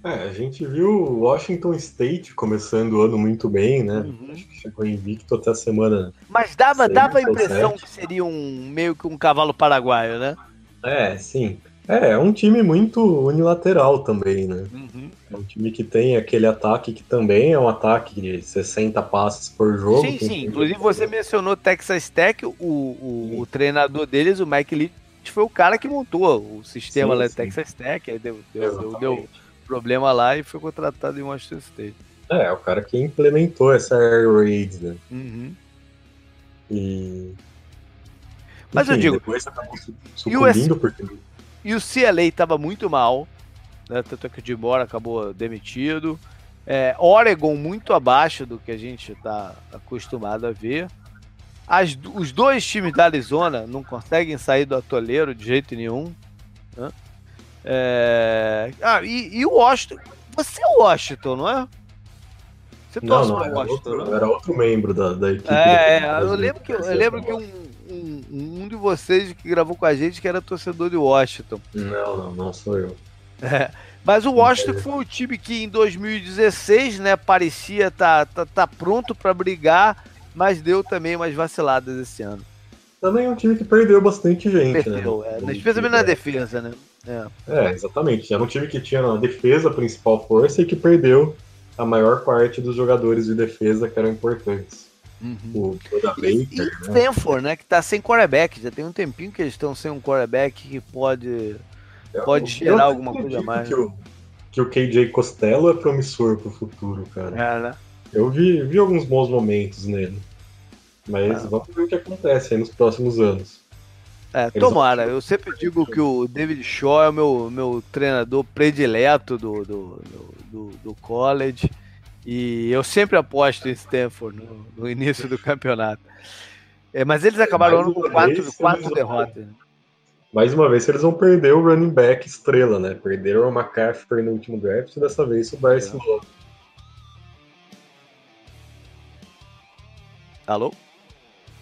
É, a gente viu Washington State começando o ano muito bem, né? Uhum. Acho que chegou invicto até a semana. Mas dava, dava a impressão que seria um meio que um cavalo paraguaio, né? É, sim. É, é um time muito unilateral também, né? Uhum. É um time que tem aquele ataque que também é um ataque de 60 passes por jogo. Sim, sim. Inclusive você mencionou Texas Tech, o, o, o, treinador deles, o Mike Leach, foi o cara que montou o sistema sim, lá de Texas Tech, deu, deu, deu, deu, problema lá e foi contratado em Washington State. É, é o cara que implementou essa Air Raid, né? Uhum. E... Mas Enfim, eu digo... Acabou sucumbindo US... porque e o CLA estava muito mal, né? tanto é que o Jim Moore acabou demitido. É, Oregon muito abaixo do que a gente está acostumado a ver. As, os dois times da Arizona não conseguem sair do atoleiro de jeito nenhum. Né? É, ah, e, e, o Washington. Você é o Washington, não é? Você não, não, era, Washington, outro, não? era outro membro da, da equipe. É, da, eu, lembro que, eu lembro que um, um, um de vocês que gravou com a gente que era torcedor de Washington. Não, não, não sou eu. É, mas o Washington foi o time que em 2016, né, parecia tá, tá, tá pronto para brigar, mas deu também umas vaciladas esse ano. Também é um time que perdeu bastante gente, né? perdeu, né? É, especialmente na defesa, né? É. é, exatamente. Era um time que tinha na defesa a principal força e que perdeu a maior parte dos jogadores de defesa que eram importantes. Uhum. O Baker, e, e né? Stanford, né? Que tá sem quarterback. Já tem um tempinho que eles estão sem um quarterback que pode, eu, pode gerar alguma coisa a mais. Que o, que o KJ Costello é promissor pro futuro, cara. É, né? Eu vi, vi alguns bons momentos nele. Mas é. vamos ver o que acontece aí nos próximos anos. É, tomara. Eu sempre digo que o David Shaw é o meu, meu treinador predileto do, do, do, do college. E eu sempre aposto em Stanford no, no início do campeonato. É, mas eles acabaram ano com quatro, quatro derrotas. Vão... Mais uma vez, eles vão perder o running back estrela, né? Perderam o McCaffrey no último draft e dessa vez o Bryce é. Alô?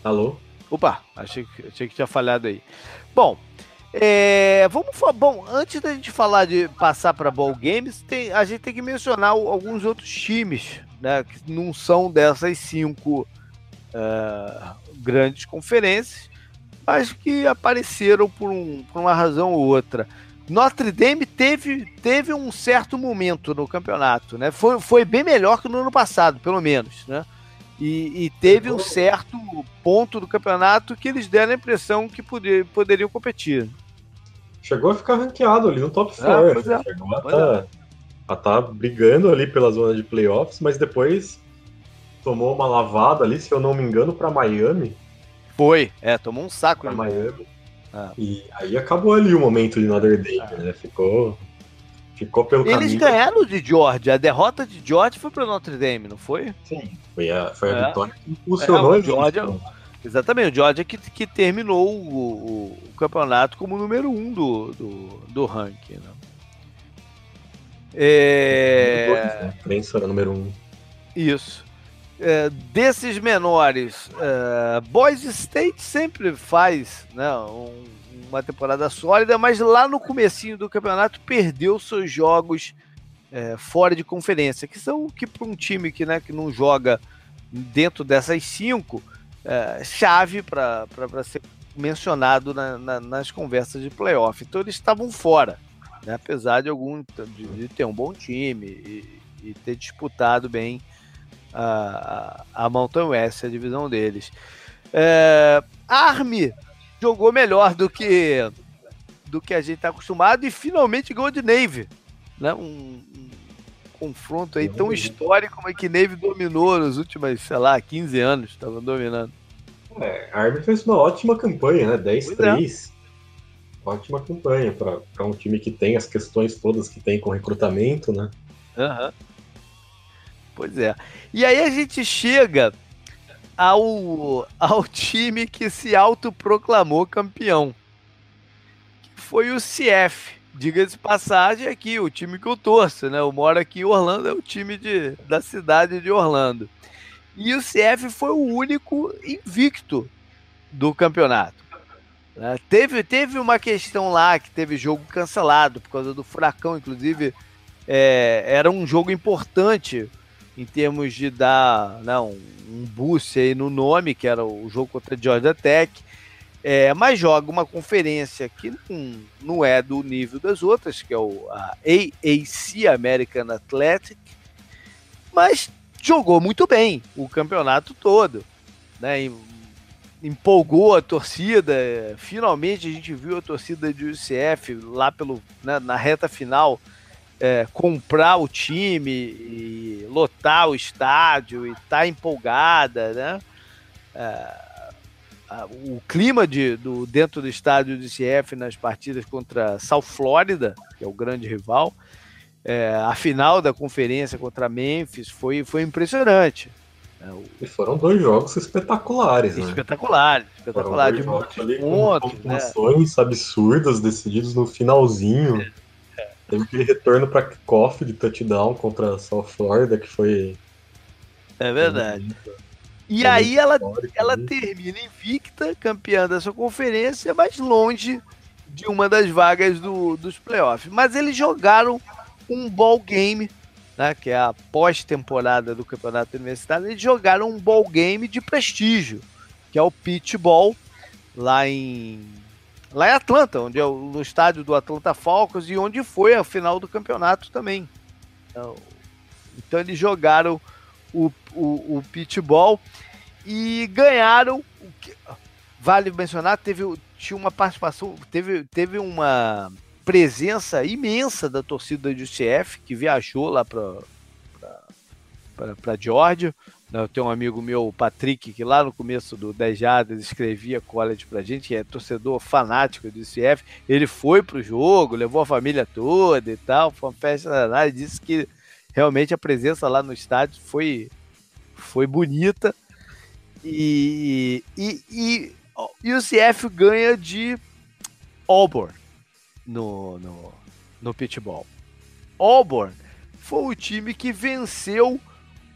Alô? Opa, achei, achei que tinha falhado aí. Bom, é, vamos bom antes da gente falar de passar para ball games, tem, a gente tem que mencionar alguns outros times, né, que não são dessas cinco uh, grandes conferências, mas que apareceram por, um, por uma razão ou outra. Notre Dame teve, teve um certo momento no campeonato, né? Foi, foi bem melhor que no ano passado, pelo menos, né? E, e, teve um certo ponto do campeonato que eles deram a impressão que poder, poderiam competir. Chegou a ficar ranqueado ali no top 4. É, é. Chegou a estar tá, tá brigando ali pela zona de playoffs, mas depois tomou uma lavada ali, se eu não me engano, para Miami. Foi, é, tomou um saco pra Miami. Ah. E aí acabou ali o momento de Notre Dame, ah. né? Ficou Ficou pelo Eles caminho. ganharam de Georgia. A derrota de Georgia foi para Notre Dame, não foi? Sim. Foi a, foi a é. vitória que impulsionou é, o Georgia. Exatamente, o Georgia que, que terminou o, o, campeonato como número um do, do, do ranking. Né? É... Prensa era número um. Isso. É, desses menores, é, Boys State sempre faz né, um, uma temporada sólida, mas lá no comecinho do campeonato perdeu seus jogos é, fora de conferência, que são que para um time que, né, que não joga dentro dessas cinco, é, chave para ser mencionado na, na, nas conversas de playoff. Então eles estavam fora, né, apesar de algum de, de, ter um bom time e, e ter disputado bem a, a, Mountain West, a divisão deles. É, Army jogou melhor do que do que a gente está acostumado e finalmente ganhou de Navy. Né? Um, um confronto aí tão histórico como é que Navy dominou nos últimos, sei lá, 15 anos, estava dominando. É, a Army fez uma ótima campanha, né? 10-3. É. Ótima campanha para um time que tem as questões todas que tem com recrutamento, né? Uhum. Pois é. E aí a gente chega ao, ao time que se autoproclamou campeão. Que foi o CF. Diga-se passagem aqui, o time que eu torço, né? Eu moro aqui em Orlando, é o time de, da cidade de Orlando. E o CF foi o único invicto do campeonato. Né? Teve, teve uma questão lá que teve jogo cancelado por causa do furacão, inclusive é, era um jogo importante em termos de dar né, um boost aí no nome, que era o jogo contra a Georgia Tech. É, mas joga uma conferência que não, não é do nível das outras, que é o a AAC American Athletic, mas jogou muito bem o campeonato todo, né? Empolgou a torcida, finalmente a gente viu a torcida de UCF lá pelo, né, na reta final é, comprar o time e lotar o estádio e estar tá empolgada, né? É, o clima de, do, dentro do estádio do CF nas partidas contra South Florida, que é o grande rival, é, a final da conferência contra Memphis foi, foi impressionante. É, e foram dois jogos espetaculares, né? Espetaculares, espetaculares. De pontos, com né? absurdas decididos no finalzinho. É. Teve aquele retorno para kickoff de touchdown contra a South Florida, que foi. É verdade. E aí ela, ela termina invicta, campeã da sua conferência, mas longe de uma das vagas do, dos playoffs. Mas eles jogaram um ball game, né, que é a pós-temporada do campeonato universitário, eles jogaram um ball game de prestígio, que é o Pitch Ball, lá em lá em Atlanta, onde é o, no estádio do Atlanta Falcons e onde foi a final do campeonato também. Então, então eles jogaram o, o, o pitball e ganharam. Vale mencionar, teve tinha uma participação, teve, teve uma presença imensa da torcida do UCF que viajou lá para para Georgia. Eu tenho um amigo meu, o Patrick, que lá no começo do 10 Jardas escrevia college pra gente, que é torcedor fanático do ICF. Ele foi pro jogo, levou a família toda e tal, foi uma festa danada, disse que realmente a presença lá no estádio foi, foi bonita. E, e, e, e o CF ganha de Auburn no, no, no pitball. Auburn foi o time que venceu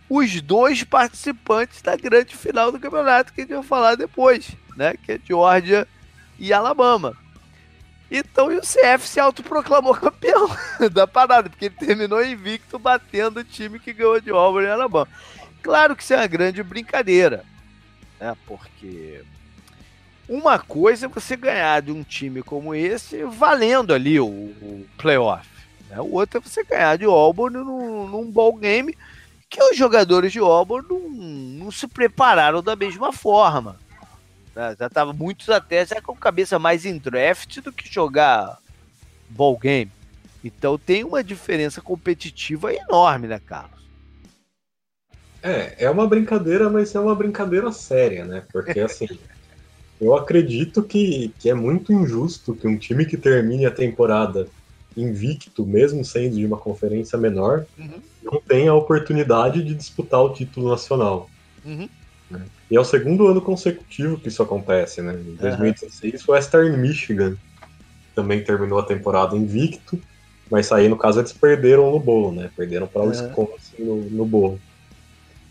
os dois participantes da grande final do campeonato que a gente vai falar depois, né? Que é Georgia e Alabama. Então o CF se autoproclamou campeão [LAUGHS] da parada, porque ele terminou invicto batendo o time que ganhou de Auburn e Alabama. Claro que isso é uma grande brincadeira, né? Porque uma coisa é você ganhar de um time como esse valendo ali o, o playoff. Né? O outro é você ganhar de Auburn num, num ball game que os jogadores de Auburn não, não se prepararam da mesma forma. Né? Já estava muitos até já com cabeça mais em draft do que jogar ball game. Então tem uma diferença competitiva enorme, né, Carlos? É, é uma brincadeira, mas é uma brincadeira séria, né? Porque [LAUGHS] assim, eu acredito que, que é muito injusto que um time que termine a temporada invicto, mesmo sendo de uma conferência menor, uhum. não tenha a oportunidade de disputar o título nacional. Uhum. Né? E é o segundo ano consecutivo que isso acontece, né? Em 2016, o Western Michigan também terminou a temporada invicto, mas aí, no caso, eles perderam no bolo, né? Perderam para o uhum. Wisconsin no, no bolo.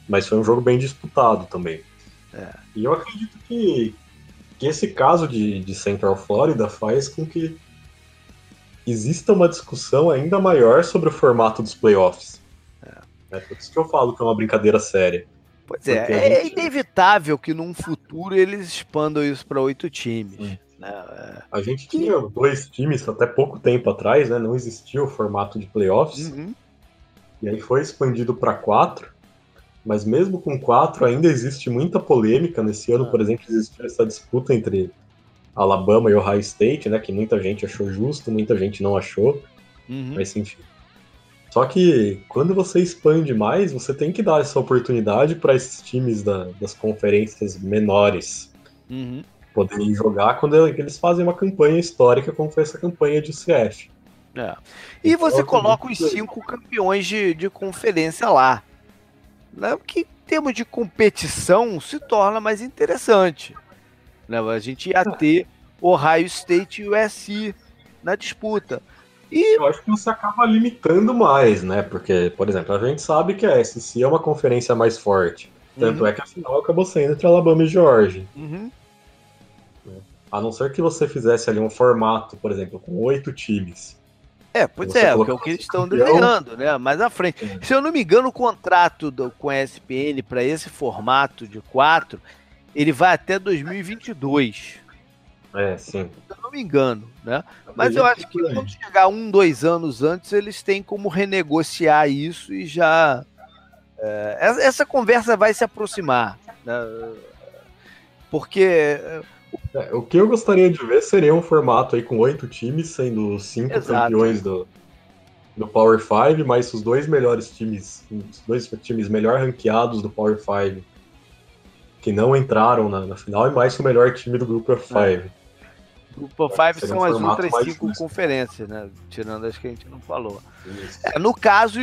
Mas foi um jogo bem disputado também. É. E eu acredito que, que esse caso de, de Central Florida faz com que exista uma discussão ainda maior sobre o formato dos playoffs. É. é por isso que eu falo que é uma brincadeira séria. Pois é, é gente... inevitável que num futuro eles expandam isso para oito times. Né? É. A gente tinha dois times até pouco tempo atrás, né? Não existia o formato de playoffs. Uhum. E aí foi expandido para quatro. Mas mesmo com quatro, ainda existe muita polêmica. Nesse ano, ah. por exemplo, existiu essa disputa entre Alabama e Ohio State, né? Que muita gente achou justo, muita gente não achou. Uhum. Mas enfim. Só que quando você expande mais, você tem que dar essa oportunidade para esses times da, das conferências menores uhum. poderem jogar quando eles fazem uma campanha histórica, como foi essa campanha de CF. É. E então, você coloca os cinco campeões de, de conferência lá. Né? Que em termos de competição se torna mais interessante. Né? A gente ia ter Ohio State e USC na disputa. E... Eu acho que você acaba limitando mais, né? Porque, por exemplo, a gente sabe que a SC é uma conferência mais forte. Tanto uhum. é que a final acabou sendo entre Alabama e Georgia. Uhum. A não ser que você fizesse ali um formato, por exemplo, com oito times. É, pois é, que é o que eles estão desenhando, né? Mais à frente. É. Se eu não me engano, o contrato do, com a ESPN para esse formato de quatro ele vai até 2022. É, sim. Se eu não me engano, né? Mas eu acho que quando chegar um, dois anos antes, eles têm como renegociar isso e já. É, essa conversa vai se aproximar. Né? Porque. É, o que eu gostaria de ver seria um formato aí com oito times, sendo cinco Exato. campeões do, do Power 5, mais os dois melhores times, os dois times melhor ranqueados do Power 5 que não entraram na, na final e mais o melhor time do Grupo of Five. É. Grupo of Five são um as outras cinco conferências, né? Tirando as que a gente não falou. É, no caso,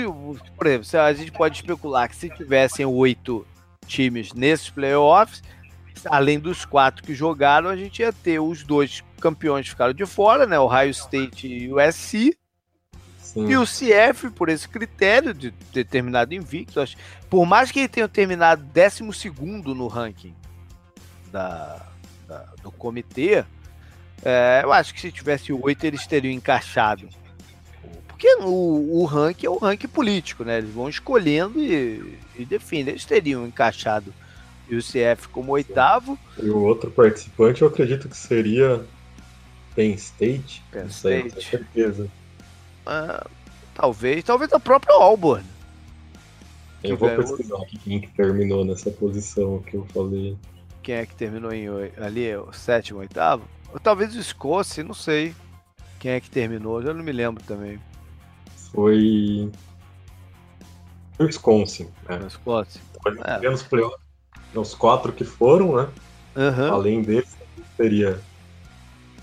por exemplo, a gente pode especular que se tivessem oito times nesses playoffs, além dos quatro que jogaram, a gente ia ter os dois campeões que ficaram de fora, né? Ohio State e USC, Sim. E o CF, por esse critério de ter terminado invicto, acho, por mais que ele tenha terminado 12 no ranking da, da, do comitê, é, eu acho que se tivesse oito eles teriam encaixado. Porque o, o ranking é o ranking político, né? Eles vão escolhendo e, e definem. Eles teriam encaixado o CF como oitavo. E o outro participante eu acredito que seria Penn State. Penn State. Sei, com certeza. Uh, talvez, talvez o próprio Auburn. Eu vou pesquisar aqui quem que terminou nessa posição que eu falei. Quem é que terminou em, ali, o sétimo, oitavo? Ou talvez o Scosse, não sei. Quem é que terminou, já não me lembro também. Foi. O Wisconsin. É. Wisconsin. É. Os, os quatro que foram, né? Uhum. Além deles, seria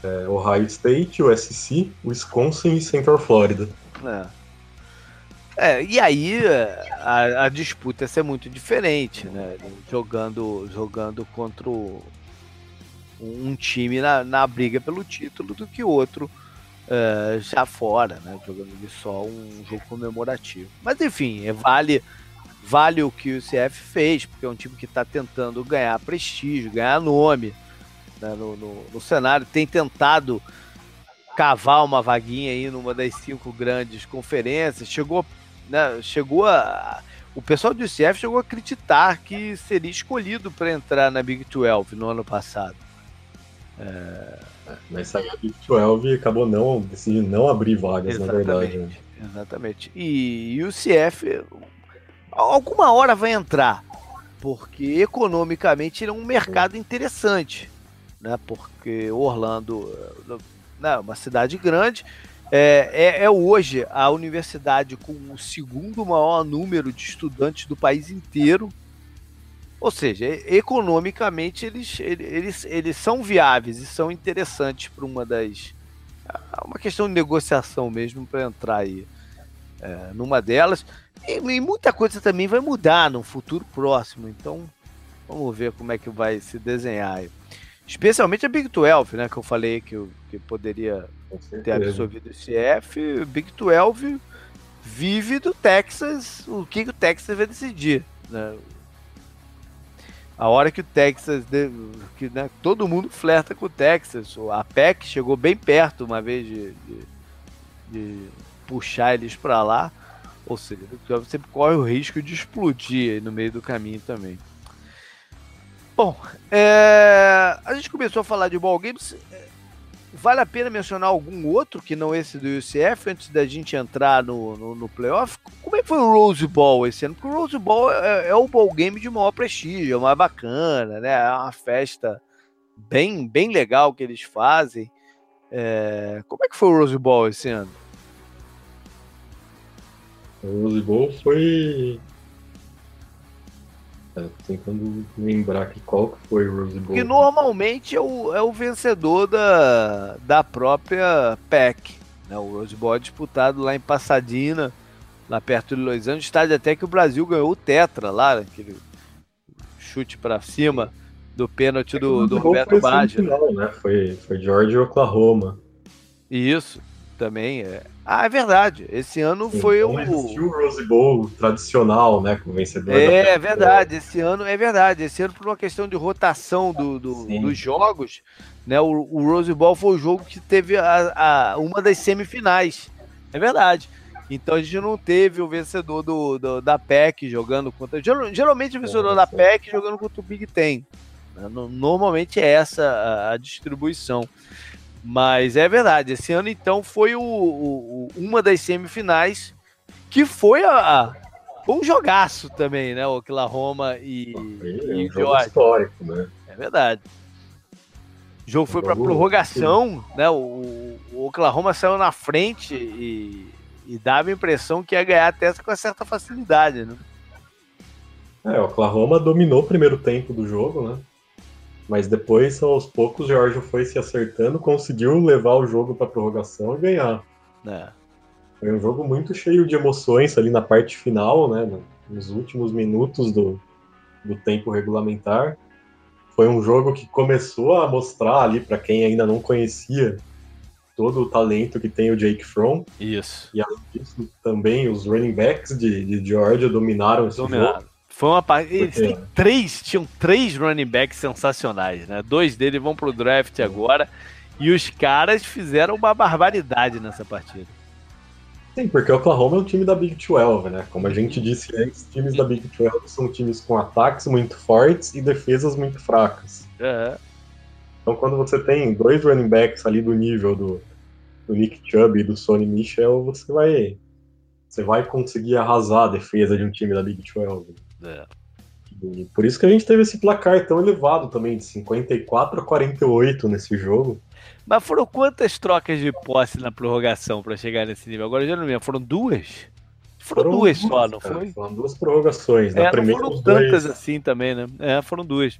é, Ohio State, USC, Wisconsin e Central Florida. É. É, e aí a, a, disputa ia ser muito diferente, né? Jogando, jogando contra o, um time na, na briga pelo título do que outro uh, já fora, né? Jogando só um jogo comemorativo. Mas enfim, é, vale vale o que o CF fez, porque é um time que está tentando ganhar prestígio, ganhar nome né, no, no, no, cenário, tem tentado cavar uma vaguinha aí numa das cinco grandes conferências, chegou, né, chegou a. O pessoal do CF chegou a acreditar que seria escolhido para entrar na Big 12 no ano passado. É... Mas saiu a Big 12 e acabou não decidindo não abrir vagas, Exatamente. na verdade. Né? Exatamente. E, e o CF alguma hora vai entrar, porque economicamente ele é um mercado interessante, né? Porque Orlando é uma cidade grande, é, é, é, hoje a universidade com o segundo maior número de estudantes do país inteiro. Ou seja, economicamente eles, eles, eles são viáveis e são interessantes para uma das. Uma questão de negociação mesmo para entrar aí é, numa delas. E, e, muita coisa também vai mudar no futuro próximo. Então, vamos ver como é que vai se desenhar aí. Especialmente a Big 12, né? Que eu falei que, que poderia ter absorvido esse F. Big 12 vive do Texas, o que, que o Texas vai decidir. Né? A hora que o Texas. Que, né, todo mundo flerta com o Texas. A PEC chegou bem perto uma vez de, de, de puxar eles para lá. Ou seja, você corre o risco de explodir no meio do caminho também. Bom, é... a gente começou a falar de ball games. Vale a pena mencionar algum outro que não esse do UCF antes da gente entrar no, no, no playoff? Como é que foi o Rose Bowl esse ano? Porque o Rose Bowl é, é o ball game de maior prestígio, é mais bacana, né? É uma festa bem, bem legal que eles fazem. É... Como é que foi o Rose Bowl esse ano? O Rose Bowl foi é, tentando lembrar que qual que foi o Rose Bowl. Que normalmente é o, é o vencedor da, da própria PEC. Né? O Rose Bowl é disputado lá em Pasadena, lá perto de Los Angeles, estádio até que o Brasil ganhou o Tetra lá, aquele chute para cima do pênalti do, é do Roberto Baggio. Né? Foi, foi Georgia e Oklahoma. Isso, também é. Ah, é verdade. Esse ano Sim, foi então o. o Rose Bowl tradicional, né? Com vencedor. É, é verdade. Esse ano é verdade. Esse ano, por uma questão de rotação do, do dos jogos, né? O, o, Rose Bowl foi o jogo que teve a, a, uma das semifinais. É verdade. Então a gente não teve o vencedor do, do da PEC jogando contra. Geralmente o vencedor da PEC jogando contra o Big Ten. Né? Normalmente é essa a distribuição. Mas é verdade, esse ano então foi o, o uma das semifinais que foi a, um jogaço também, né? O Oklahoma e, é, e um jogo histórico, né? É verdade. O jogo foi para prorrogação, né? O, o, Oklahoma saiu na frente e, e dava a impressão que ia ganhar até com certa facilidade, né? É, o Oklahoma dominou o primeiro tempo do jogo, né? Mas depois, aos poucos, o Jorge foi se acertando, conseguiu levar o jogo para prorrogação e ganhar. É. Foi um jogo muito cheio de emoções ali na parte final, né? Nos últimos minutos do, do tempo regulamentar. Foi um jogo que começou a mostrar ali para quem ainda não conhecia todo o talento que tem o Jake Fromm. Isso. E além disso, também os running backs de, de Georgia dominaram esse dominaram. jogo. Foi uma parte. Eles têm três, tinham três running backs sensacionais, né? Dois deles vão pro draft agora. E os caras fizeram uma barbaridade nessa partida. Sim, porque o Oklahoma é um time da Big 12, né? Como a gente disse antes, times da Big 12 são times com ataques muito fortes e defesas muito fracas. Uhum. Então, quando você tem dois running backs ali do nível do, do Nick Chubb e do Sonny Michel, você vai, você vai conseguir arrasar a defesa de um time da Big 12. É. E por isso que a gente teve esse placar tão elevado também, de 54 a 48 nesse jogo. Mas foram quantas trocas de posse na prorrogação para chegar nesse nível? Agora eu já não lembro, foram duas? Foram, foram duas, só, não cara, foi? Foram duas prorrogações. Na é, primeira, não foram tantas dois... assim também, né? É, foram duas.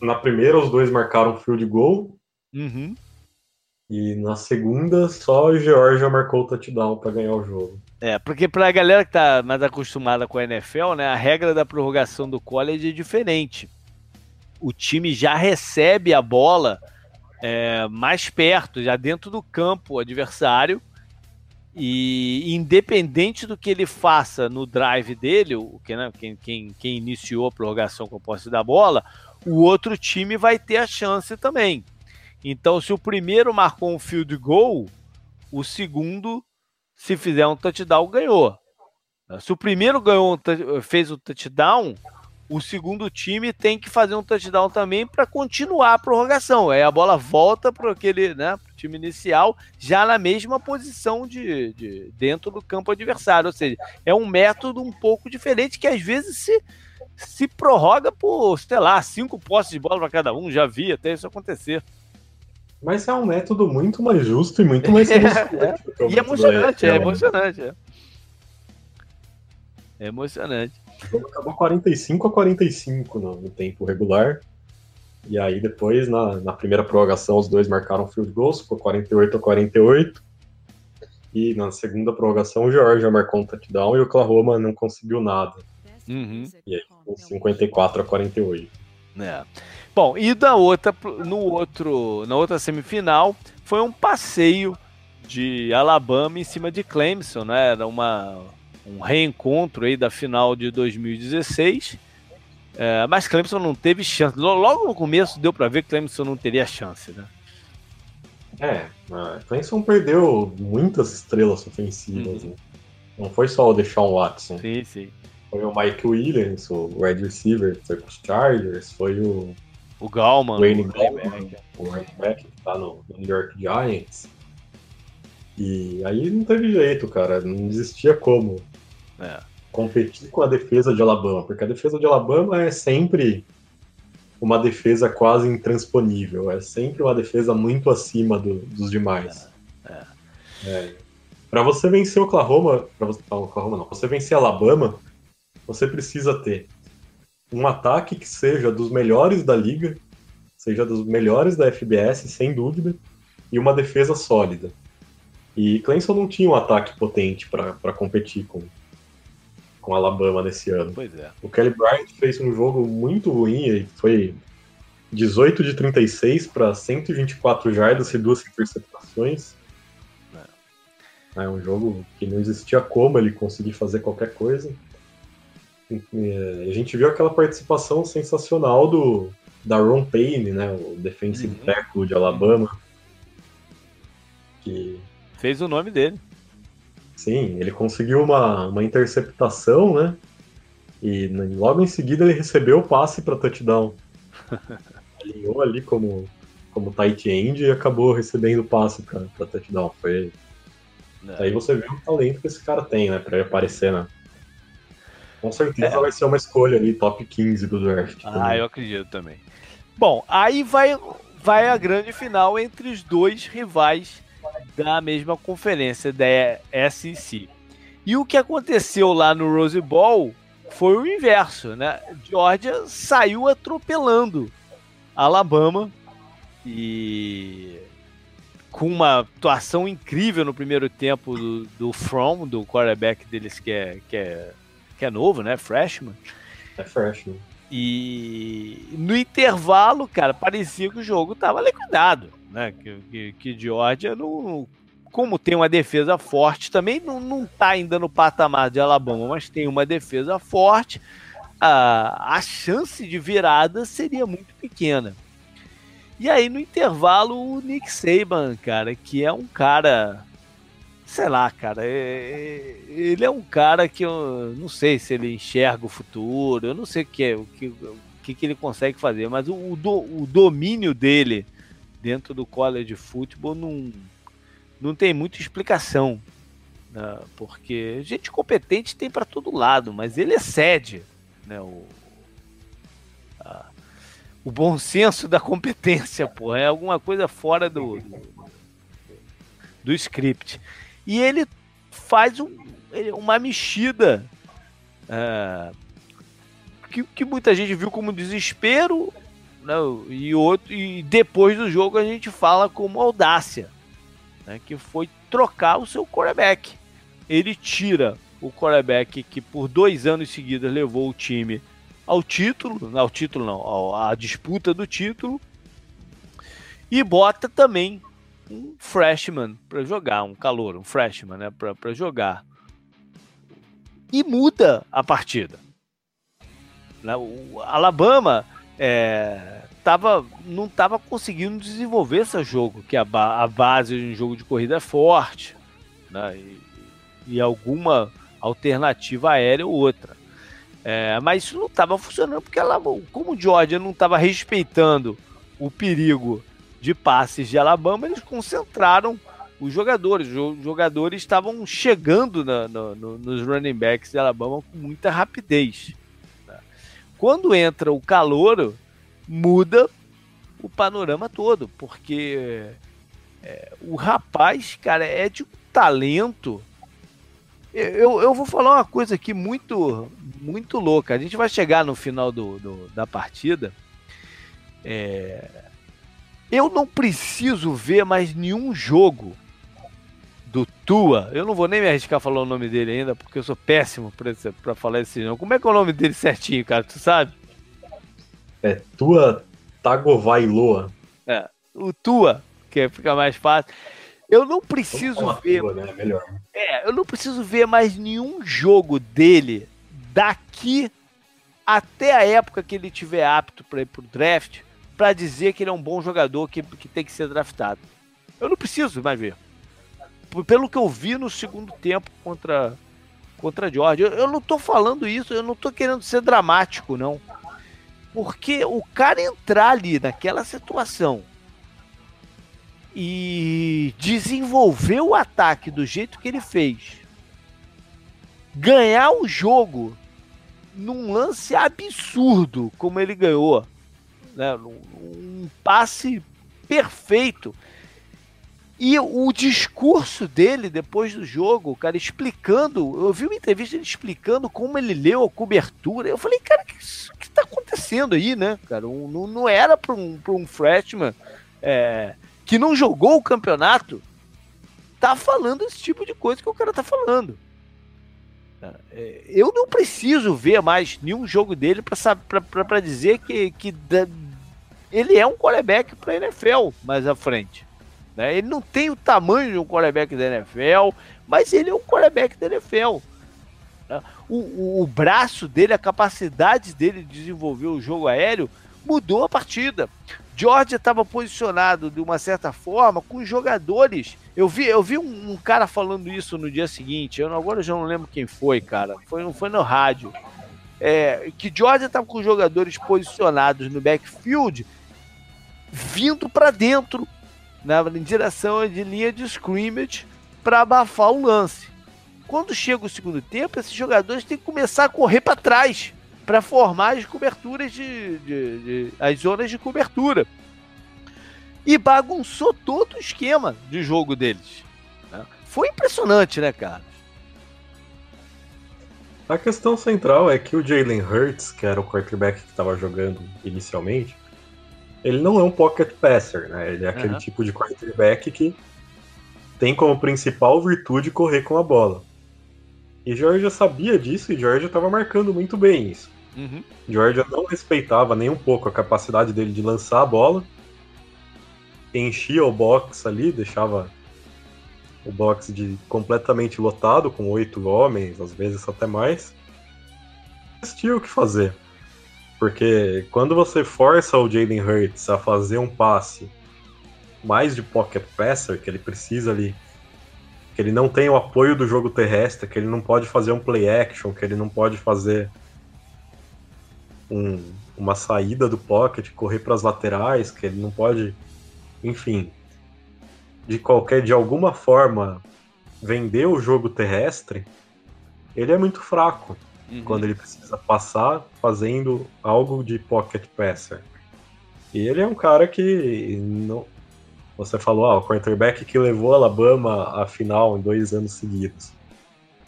Na primeira, os dois marcaram field goal. Uhum. E na segunda, só o Georgia marcou o touchdown para ganhar o jogo. É, porque pra galera que tá mais acostumada com a NFL, né, a regra da prorrogação do college é diferente. O time já recebe a bola é, mais perto, já dentro do campo adversário, E independente do que ele faça no drive dele, o que, né, quem, quem, quem iniciou a prorrogação com a posse da bola, o outro time vai ter a chance também. Então, se o primeiro marcou um field goal, o segundo, se fizer um touchdown, ganhou. Se o primeiro ganhou, fez o touchdown, o segundo time tem que fazer um touchdown também para continuar a prorrogação. Aí a bola volta para aquele, né, pro time inicial, já na mesma posição de, de, dentro do campo adversário. Ou seja, é um método um pouco diferente que às vezes se, se prorroga por, sei lá, cinco postes de bola para cada um. Já vi até isso acontecer. Mas é um método muito mais justo e muito mais [LAUGHS] emocionante. é, e emocionante, é emocionante. É. é emocionante. Acabou 45 a 45 no, no tempo regular. E aí depois, na, na primeira prorrogação, os dois marcaram field goals, ficou 48 a 48. E na segunda prorrogação, o Georgia marcou um touchdown e o Oklahoma não conseguiu nada. Uhum. E aí ficou 54 a 48. É. Bom, e da outra, no outro, na outra semifinal, foi um passeio de Alabama em cima de Clemson, né? Era uma, um reencontro aí da final de 2016. É, mas Clemson não teve chance. Logo no começo deu para ver que Clemson não teria chance, né? É, Clemson perdeu muitas estrelas ofensivas. Uhum. Né? Não foi só o Deshaun Watson. Sim, sim. Foi o Mike Williams, o wide receiver, foi para os Chargers, foi o. O Galman, Wayne o Gallman, o running back que tá no, no New York Giants. E aí não teve jeito, cara. Não existia como é. competir com a defesa de Alabama, porque a defesa de Alabama é sempre uma defesa quase intransponível, é sempre uma defesa muito acima do, dos demais. É. É. é. Para você vencer Oklahoma, para você não, Oklahoma não, você vencer Alabama, você precisa ter um ataque que seja dos melhores da liga, seja dos melhores da FBS, sem dúvida, e uma defesa sólida. E Clemson não tinha um ataque potente para competir com, com Alabama nesse ano. Pois é. O Kelly Bryant fez um jogo muito ruim, e foi 18 de 36 para 124 jardas e duas interceptações. É. é um jogo que não existia como ele conseguir fazer qualquer coisa. A gente viu aquela participação sensacional do da Ron Payne, né, o defensive uhum. tackle de Alabama, que fez o nome dele. Sim, ele conseguiu uma, uma interceptação, né? E logo em seguida ele recebeu o passe para touchdown. [LAUGHS] Alinhou ali como, como tight end e acabou recebendo o passe para touchdown. Foi. É. Aí você vê o talento que esse cara tem, né? Ele aparecer, né? Com certeza é. vai ser uma escolha ali, top 15 do draft. Ah, também. eu acredito também. Bom, aí vai, vai a grande final entre os dois rivais da mesma conferência da SEC. E o que aconteceu lá no Rose Bowl foi o inverso, né? Georgia saiu atropelando Alabama e com uma atuação incrível no primeiro tempo do, do From, do quarterback deles que é, que é, que é novo, né? Freshman. É freshman. E no intervalo, cara, parecia que o jogo estava liquidado né? Que, que, que Georgia não, como tem uma defesa forte, também não, não tá ainda no patamar de Alabama, mas tem uma defesa forte, a, a chance de virada seria muito pequena. E aí, no intervalo, o Nick Saban, cara, que é um cara. Sei lá, cara. É, é ele é um cara que eu não sei se ele enxerga o futuro, eu não sei o que, é, o que, o que, que ele consegue fazer, mas o, o, do, o domínio dele dentro do college football não, não tem muita explicação. Né? Porque gente competente tem para todo lado, mas ele excede né? o, a, o bom senso da competência, pô. É alguma coisa fora do, do, do script. E ele faz um, uma mexida. Uh, que, que muita gente viu como desespero, né, e, outro, e depois do jogo a gente fala como audácia, né, que foi trocar o seu quarterback. Ele tira o quarterback que por dois anos seguidos levou o time ao título, ao título não, à disputa do título, e bota também um freshman para jogar, um calor, um freshman, né, para jogar. E muda a partida. Né, o Alabama é, tava, não estava conseguindo desenvolver esse jogo, que a, a, base de um jogo de corrida é forte, né, e, e alguma alternativa aérea ou outra. É, mas isso não estava funcionando porque ela, como o Georgia não estava respeitando o perigo de passes de Alabama, eles concentraram os jogadores. Os jogadores estavam chegando na, no, nos running backs de Alabama com muita rapidez. Né? Quando entra o calor, muda o panorama todo, porque é, o rapaz, cara, é de um talento. Eu, eu vou falar uma coisa aqui muito, muito louca. A gente vai chegar no final do, do da partida. É, eu não preciso ver mais nenhum jogo do Tua. Eu não vou nem me arriscar a falar o nome dele ainda, porque eu sou péssimo para falar esse nome. Como é que é o nome dele certinho, cara? Tu sabe? É Tua Tagovailoa. É, o Tua, que fica mais fácil. Eu não preciso ver. Tua, né? Melhor. É, eu não preciso ver mais nenhum jogo dele daqui até a época que ele tiver apto para ir pro draft para dizer que ele é um bom jogador que, que tem que ser draftado. Eu não preciso mais ver. Pelo que eu vi no segundo tempo contra contra a Georgia. Eu, eu não tô falando isso, eu não tô querendo ser dramático, não. Porque o cara entrar ali naquela situação e desenvolver o ataque do jeito que ele fez, ganhar o jogo num lance absurdo como ele ganhou, né? um passe perfeito. E o discurso dele depois do jogo, cara explicando, eu vi uma entrevista ele explicando como ele leu a cobertura. Eu falei, cara, o que, que tá acontecendo aí, né, cara? Um, não, não era para um, pra um freshman é, que não jogou o campeonato tá falando esse tipo de coisa que o cara tá falando. É, eu não preciso ver mais nenhum jogo dele para dizer que, que ele é um quarterback para NFL mais à frente. Né? Ele não tem o tamanho de um quarterback da NFL, mas ele é um quarterback da NFL. Né? O, o, o, braço dele, a capacidade dele de desenvolver o jogo aéreo mudou a partida. Georgia estava posicionado de uma certa forma com jogadores. Eu vi, eu vi um, um cara falando isso no dia seguinte. Eu agora eu já não lembro quem foi, cara. Foi, foi no rádio. É, que Georgia estava com jogadores posicionados no backfield vindo para dentro, na, direção de linha de scrimmage, para abafar o lance. Quando chega o segundo tempo, esses jogadores têm que começar a correr para trás para formar as coberturas de, de, de, as zonas de cobertura. E bagunçou todo o esquema de jogo deles. Né? Foi impressionante, né, cara? A questão central é que o Jalen Hurts, que era o quarterback que estava jogando inicialmente, ele não é um pocket passer, né? Ele é aquele uhum. tipo de quarterback que tem como principal virtude correr com a bola. E Georgia sabia disso e Georgia estava marcando muito bem isso. Uhum. Georgia não respeitava nem um pouco a capacidade dele de lançar a bola, enchia o box ali, deixava o box de completamente lotado com oito homens, às vezes até mais. Mas tinha o que fazer. Porque quando você força o Jaden Hurts a fazer um passe mais de pocket passer, que ele precisa ali, que ele não tem o apoio do jogo terrestre, que ele não pode fazer um play action, que ele não pode fazer um, uma saída do pocket, correr para as laterais, que ele não pode, enfim, de qualquer, de alguma forma vender o jogo terrestre, ele é muito fraco uhum. quando ele precisa passar fazendo algo de pocket passer. E ele é um cara que não, você falou, ah, o quarterback que levou Alabama à final em dois anos seguidos.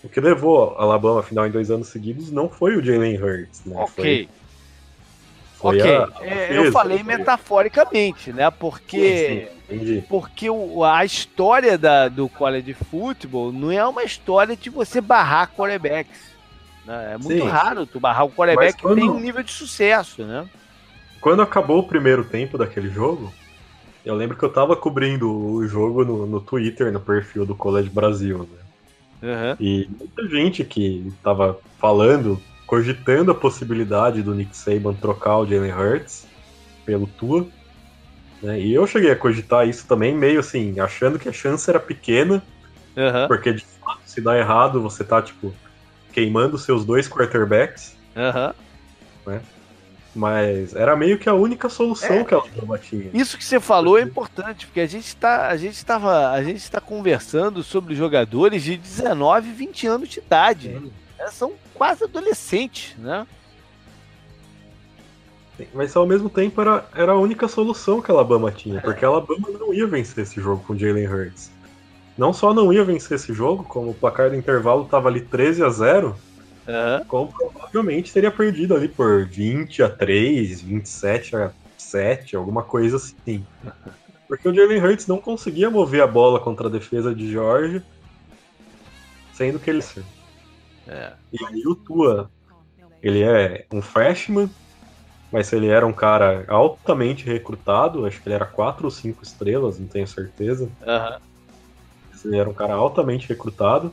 O que levou Alabama à final em dois anos seguidos não foi o Jalen Hurts, né? Ok. Foi, foi ok, a, a é, eu falei foi... metaforicamente, né? Porque, sim, sim, porque a história da, do college football não é uma história de você barrar quarterbacks. Né? É muito Sim. raro tu barrar o quarterback quando... que tem um nível de sucesso, né? Quando acabou o primeiro tempo daquele jogo, Eu lembro que eu tava cobrindo o jogo no, no Twitter, no perfil do College Brasil, né? Uhum. E muita gente que tava falando, cogitando a possibilidade do Nick Saban trocar o Jalen Hurts pelo Tua. Né? E eu cheguei a cogitar isso também, meio assim, achando que a chance era pequena, uhum. porque de fato, se dá errado, você tá, tipo, queimando seus dois quarterbacks. Uhum. Né? Mas era meio que a única solução é, que ela tinha. Isso que você falou é importante, porque a gente está a gente estava a gente está conversando sobre jogadores de 19, 20 anos de idade. É. São quase adolescentes, né? Mas ao mesmo tempo era, era a única solução que a Alabama tinha, porque a Alabama não ia vencer esse jogo com Jalen Hurts. Não só não ia vencer esse jogo, como o placar do intervalo estava ali 13 a 0, Uhum. Como provavelmente teria perdido ali por 20 a 3, 27 a 7, alguma coisa assim. Porque o Jalen Hurts não conseguia mover a bola contra a defesa de George, sendo que ele. É. E aí o Tua, ele é um freshman, mas ele era um cara altamente recrutado, acho que ele era 4 ou 5 estrelas, não tenho certeza. Uhum. Ele era um cara altamente recrutado.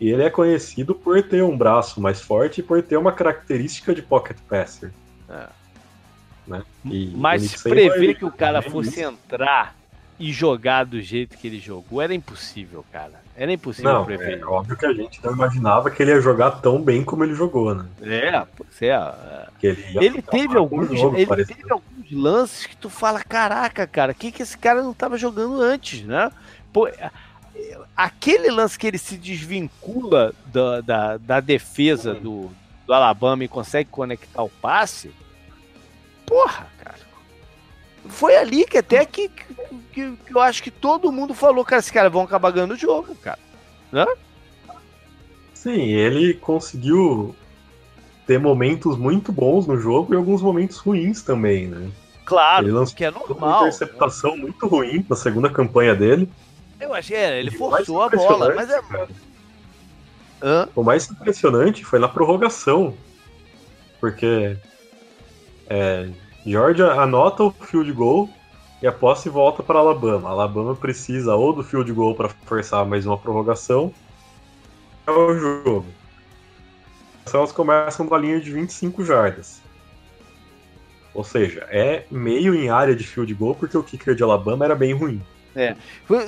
E ele é conhecido por ter um braço mais forte e por ter uma característica de pocket passer. É. Né? E Mas prever que o cara fosse entrar e jogar do jeito que ele jogou era impossível, cara. Era impossível não, prever. É óbvio que a gente não imaginava que ele ia jogar tão bem como ele jogou, né? É, pois é. é. ele, ele teve alguns, jogo, ele teve alguns lances que tu fala, caraca, cara, o que, que esse cara não estava jogando antes, né? Pô, aquele lance que ele se desvincula da, da, da defesa do, do Alabama e consegue conectar o passe, porra, cara. Foi ali que até que, que, que, eu acho que todo mundo falou, cara, esses caras vão acabar ganhando o jogo, cara. Né? Sim, ele conseguiu ter momentos muito bons no jogo e alguns momentos ruins também, né? Claro, ele lançou que é normal. Uma interceptação muito ruim na segunda campanha dele. Eu achei, é, ele forçou a bola, mas é. Hã? O mais impressionante foi na prorrogação. Porque é, Georgia anota o field goal e a posse volta para Alabama. Alabama precisa ou do field goal para forçar mais uma prorrogação. É o jogo. Elas começam da linha de 25 jardas. Ou seja, é meio em área de field goal porque o kicker de Alabama era bem ruim. É.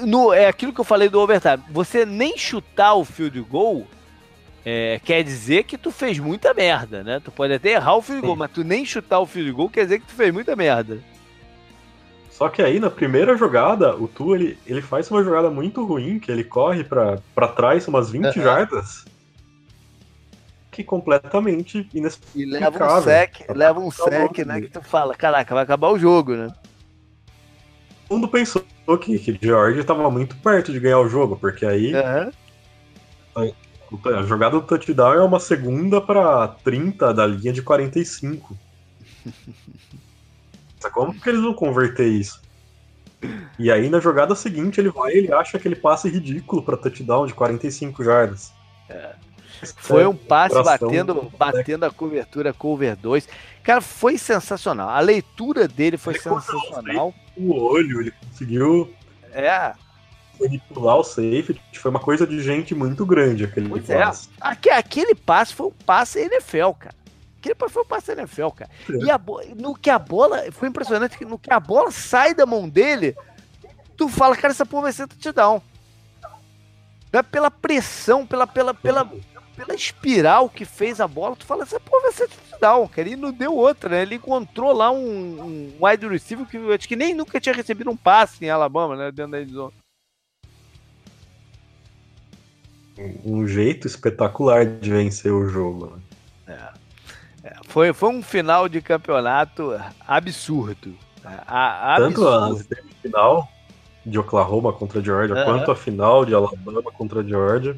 No, é aquilo que eu falei do overtime. Você nem chutar o field goal é, quer dizer que tu fez muita merda, né? Tu pode até errar o field goal, mas tu nem chutar o field goal quer dizer que tu fez muita merda. Só que aí, na primeira jogada, o Tu, ele, ele faz uma jogada muito ruim, que ele corre para trás umas 20 uhum. jardas, que completamente inexplicável. E leva um sec, leva um sec, né, que tu fala, caraca, vai acabar o jogo, né? Todo mundo pensou que, que George estava muito perto de ganhar o jogo, porque aí uhum. a, a, jogada do touchdown é uma segunda para 30 da linha de 45. [LAUGHS] Como que eles vão converter isso? E aí na jogada seguinte ele vai ele acha aquele passe ridículo para touchdown de 45 jardas. É. Foi um passe batendo, batendo a cobertura cover 2. Cara, foi sensacional. A leitura dele foi ele sensacional. O olho, ele conseguiu é. manipular o safety. Foi uma coisa de gente muito grande aquele pois é. passe. É. Aquele passe foi um passe NFL, cara. Aquele passe foi um passe NFL, cara. É. E a, no que a bola. Foi impressionante que no que a bola sai da mão dele, tu fala, cara, essa porra vai ser touchdown. Não é pela pressão, pela, pela, pela, pela espiral que fez a bola, tu fala, essa porra vai ser touchdown, cara. E não deu outra, né? Ele encontrou lá um, um wide receiver que acho que nem nunca tinha recebido um passe em Alabama, né? Dentro da zona. Um jeito espetacular de vencer o jogo. Né? É. É, foi, foi um final de campeonato absurdo. A, absurdo. Tanto a final de Oklahoma contra a Georgia, uhum. quanto a final de Alabama contra a Georgia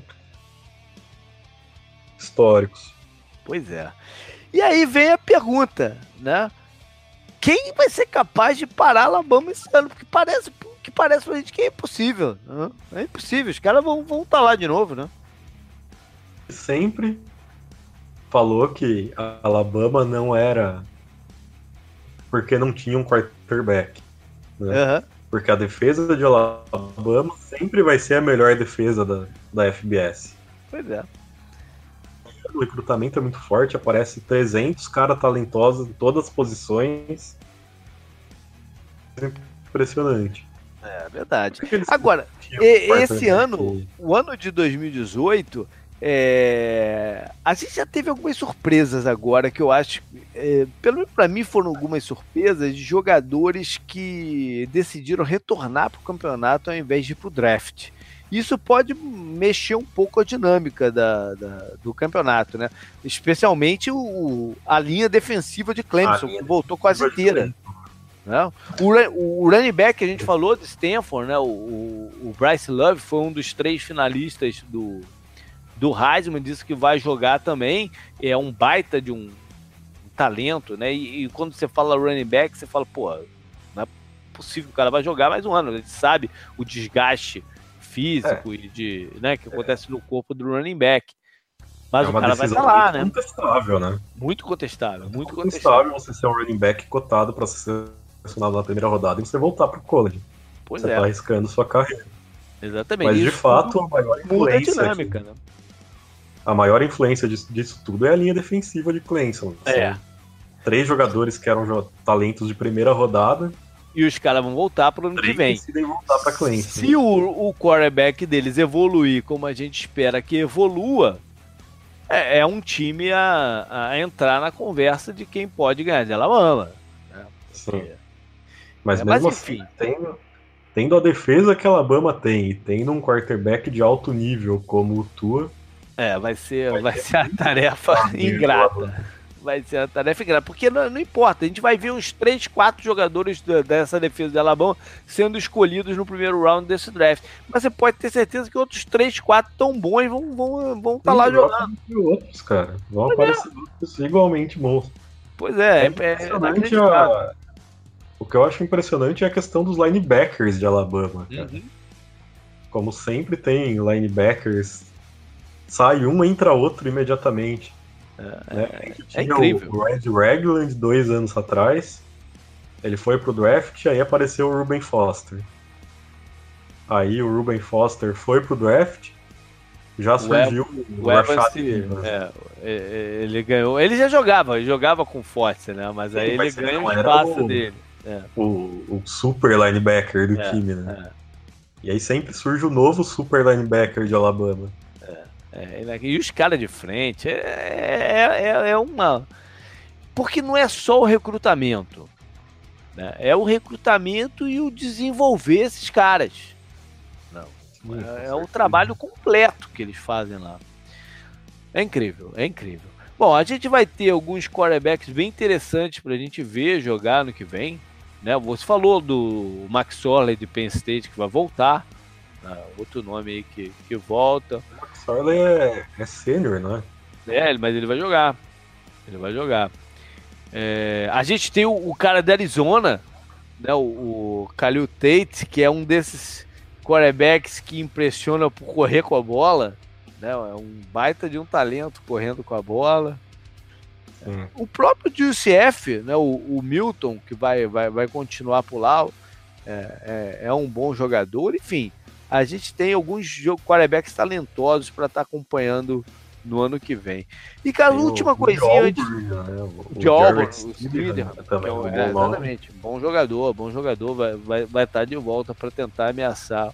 históricos. Pois é. E aí vem a pergunta, né? Quem vai ser capaz de parar Alabama esse ano? Porque parece que parece pra gente que é impossível. Né? É impossível, os caras vão estar tá lá de novo, né? Sempre falou que a Alabama não era porque não tinha um quarterback. Né? Uhum. Porque a defesa de Alabama sempre vai ser a melhor defesa da, da FBS. Pois é. O recrutamento é muito forte, aparece 300 caras talentosos em todas as posições. Impressionante. É verdade. Agora, esse ano, o ano de 2018, é... a gente já teve algumas surpresas agora que eu acho, é... pelo menos para mim foram algumas surpresas de jogadores que decidiram retornar para o campeonato ao invés de ir para o draft. Isso pode mexer um pouco a dinâmica da, da do campeonato, né? Especialmente o, a linha defensiva de Clemson, que voltou quase inteira. Né? O, o running back que a gente falou de Stanford, né? O, o, Bryce Love foi um dos três finalistas do, do Heisman, disse que vai jogar também. É um baita de um, talento, né? E, e, quando você fala running back, você fala, pô, não é possível que o cara vai jogar mais um ano. Gente sabe o desgaste físico é. e de, né, que acontece no corpo do running back. Mas é o cara vai estar lá, né? Contestável, né? Muito contestável, muito, muito contestável. contestável você ser um running back cotado para ser selecionado na primeira rodada e você voltar pro college. Pois você é. tá arriscando sua carreira. Exatamente. Mas de fato, a maior influência. A dinâmica, aqui, né? A maior influência disso, disso, tudo é a linha defensiva de Clemson. É. Três jogadores que eram talentos de primeira rodada. E os caras vão voltar pro ano que vem. voltar pra Clemson. Se o, o quarterback deles evoluir como a gente espera que evolua, é, é um time a, a, entrar na conversa de quem pode ganhar de Alabama. Né? Sim. Mas é, mesmo mas, assim, tendo, tendo a defesa que a Alabama tem e tendo um quarterback de alto nível como o Tua. É, vai ser, vai, vai ser a tarefa ingrata. Vai ser a tarefa ingrata. Porque não, não, importa, a gente vai ver uns 3, 4 jogadores dessa defesa de Alabama sendo escolhidos no primeiro round desse draft. Mas você pode ter certeza que outros 3, 4 tão bons vão estar vão, vão tá lá jogando. Outros, cara. Vão Mas aparecer é. outros igualmente bons. Pois é, é, é, é o que eu acho impressionante é a questão dos linebackers de Alabama, cara. Uhum. Como sempre tem linebackers, sai um, entra outro imediatamente. É, né? é, é incrível. O Red Ragland dois anos atrás, ele foi pro draft, aí apareceu o Ruben Foster. Aí o Ruben Foster foi pro draft, já surgiu o, o Rashad é, é, ele ganhou. Ele já jogava, ele jogava com Forte, né? Mas aí ele ganhou o espaço dele. É. O, o, super linebacker do é, time, né? É. E aí sempre surge o novo super linebacker de Alabama. É, é e os caras de frente, é, é, é, uma. Porque não é só o recrutamento. Né? É o recrutamento e o desenvolver esses caras. Não. é, é o trabalho completo que eles fazem lá. É incrível, é incrível. Bom, a gente vai ter alguns quarterbacks bem interessantes para a gente ver jogar no que vem. Né? Você falou do Max Orley de Penn State que vai voltar. Né? Outro nome aí que, que volta. Orley é, é sênior, não é? É, mas ele vai jogar. Ele vai jogar. É, a gente tem o, o, cara da Arizona, né? o, o Khalil Tate, que é um desses quarterbacks que impressiona por correr com a bola. Né? É um baita de um talento correndo com a bola. O próprio UCF, né, o, o, Milton, que vai, vai, vai continuar por lá, é, é, é, um bom jogador. Enfim, a gente tem alguns quarterbacks talentosos para estar tá acompanhando no ano que vem. E, cara, tem última o, coisinha antes. Né? De Auburn, o também, é, é, exatamente. Bom jogador, bom jogador, vai estar vai, vai tá de volta para tentar ameaçar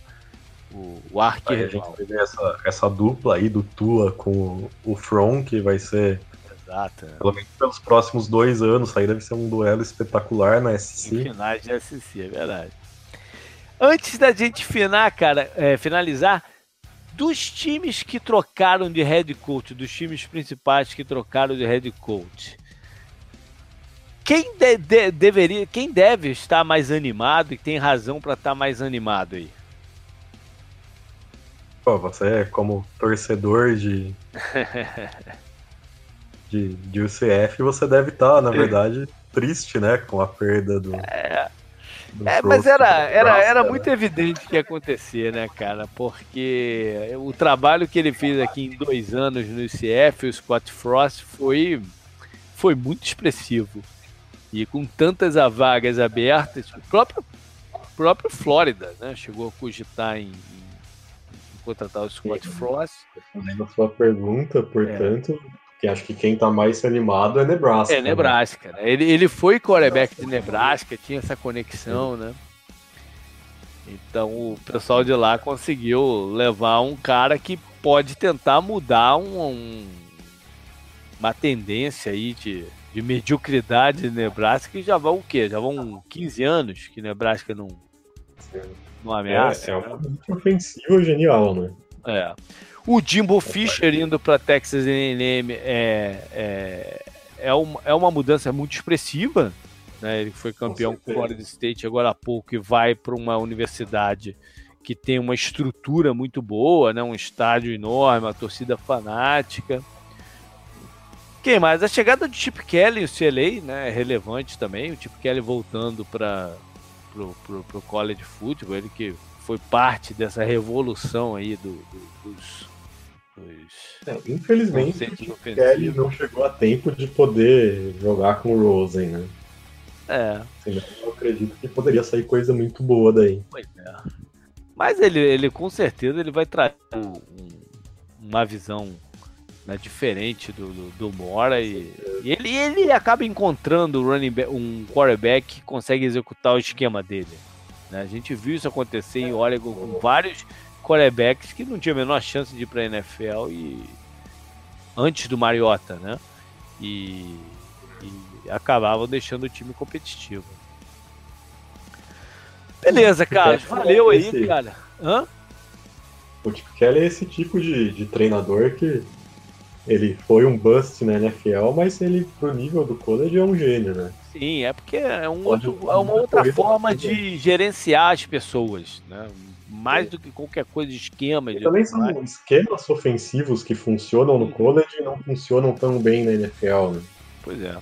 o, o A gente vai ver essa, essa dupla aí do Tua com o From, que vai ser Exato. Pelo menos pelos próximos dois anos, aí deve ser um duelo espetacular na SC. Em finais de SC, é verdade. Antes da gente cara, é, finalizar, dos times que trocaram de head coach, dos times principais que trocaram de head coach, quem de, de, deveria, quem deve estar mais animado e tem razão para estar mais animado aí? Pô, você é como torcedor de [LAUGHS] de, de UCF, você deve estar, tá, na verdade, triste, né, com a perda do. É, do é mas era, era, era né? muito evidente que ia acontecer, né, cara? Porque o trabalho que ele fez aqui em dois anos no UCF, o Scott Frost, foi, foi muito expressivo. E com tantas vagas abertas, o próprio próprio Flórida, né? Chegou a cogitar em, em contratar o Scott Frost. Respondendo a sua pergunta, portanto, que acho que quem tá mais animado é Nebraska. É né? Nebraska, né? Ele, ele foi quarterback de Nebraska, tinha essa conexão, né? Então o pessoal de lá conseguiu levar um cara que pode tentar mudar um, um, uma tendência aí de, de mediocridade de Nebraska que já vão o quê? Já vão 15 anos que Nebraska não, não ameaça. É, é uma né? ofensiva genial, né? É. O Jimbo Fisher indo para Texas A&M é, é, é, uma, é uma mudança muito expressiva. Né? Ele foi campeão com Florida State agora há pouco e vai para uma universidade que tem uma estrutura muito boa, né? um estádio enorme, uma torcida fanática. Quem mais? A chegada do Chip Kelly o CLA né, é relevante também. O Chip Kelly voltando para o college football, ele que foi parte dessa revolução aí do, do, dos, é, infelizmente, o Kelly não chegou a tempo de poder jogar com o Rosen, né? É. Assim, eu acredito que poderia sair coisa muito boa daí. Pois é. Mas ele, ele com certeza ele vai trazer um, uma visão né, diferente do, do, do Mora e, e, ele, ele acaba encontrando running back, um quarterback que consegue executar o esquema dele. Né? A gente viu isso acontecer em Oregon com vários quarterbacks que não tinha a menor chance de ir para a NFL e antes do Mariota, né? E, e acabavam deixando o time competitivo. Beleza, cara. Valeu aí, cara. Hã? O Chip Kelly é esse tipo de, de treinador que ele foi um bust na NFL, mas ele, pro nível do college, é um gênio, né? Sim, é porque é, um outro, é uma outra forma de gerenciar as pessoas, né? mais do que qualquer coisa de esquema. De também são mais. esquemas ofensivos que funcionam no college e não funcionam tão bem na NFL, né? Pois é.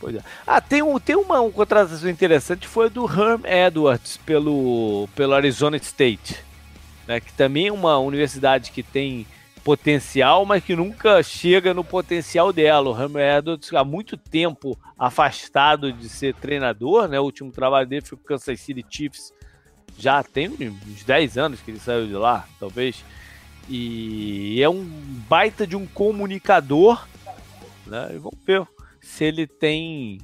Pois é. Ah, tem, um, tem uma, uma contratação interessante, foi do Herm Edwards pelo, pelo Arizona State, né, que também é uma universidade que tem potencial, mas que nunca chega no potencial dela. O Herm Edwards há muito tempo afastado de ser treinador, né? O último trabalho dele foi o Kansas City Chiefs já tem uns 10 anos que ele saiu de lá, talvez. E é um baita de um comunicador, né? E vamos ver se ele tem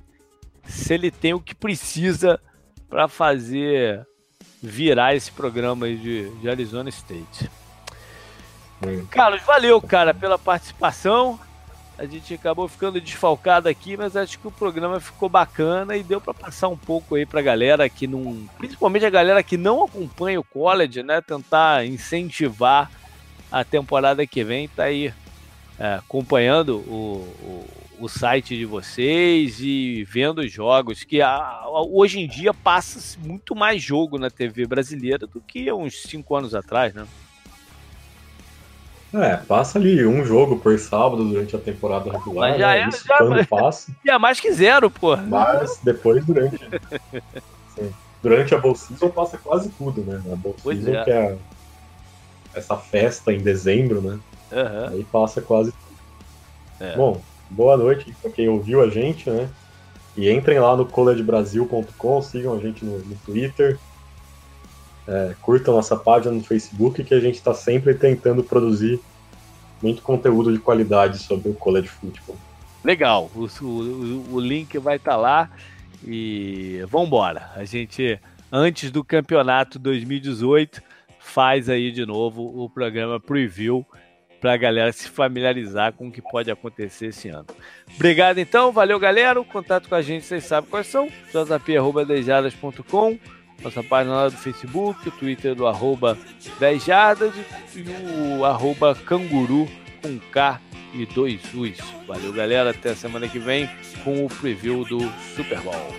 se ele tem o que precisa para fazer virar esse programa de, de Arizona State. Carlos, valeu, cara, pela participação. A gente acabou ficando desfalcado aqui, mas acho que o programa ficou bacana e deu para passar um pouco aí para a galera que não, principalmente a galera que não acompanha o college, né, tentar incentivar a temporada que vem, tá aí é, acompanhando o, o, o, site de vocês e vendo os jogos, que a, a, hoje em dia passa muito mais jogo na TV brasileira do que uns cinco anos atrás, né? É, passa ali um jogo por sábado durante a temporada regular. Mas já né? é, Isso já, quando passa. é mais que zero, pô. Mas depois, durante. [LAUGHS] durante a Bowl Season passa quase tudo, né? A Bowl pois Season, é. que é essa festa em dezembro, né? Uhum. Aí passa quase tudo. É. Bom, boa noite para quem ouviu a gente, né? E entrem lá no collegebrasil.com, sigam a gente no, no Twitter, é, curtam nossa página no Facebook, que a gente está sempre tentando produzir muito conteúdo de qualidade sobre o college football. Legal, o, o, o link vai estar tá lá e vambora. A gente, antes do campeonato 2018, faz aí de novo o programa Preview para a galera se familiarizar com o que pode acontecer esse ano. Obrigado então, valeu galera. O contato com a gente vocês sabem quais são: jp.dejadas.com nossa página lá do Facebook, o Twitter do arroba 10 jardas e o arroba canguru com K e dois U's. Valeu, galera. Até a semana que vem com o preview do Super Bowl.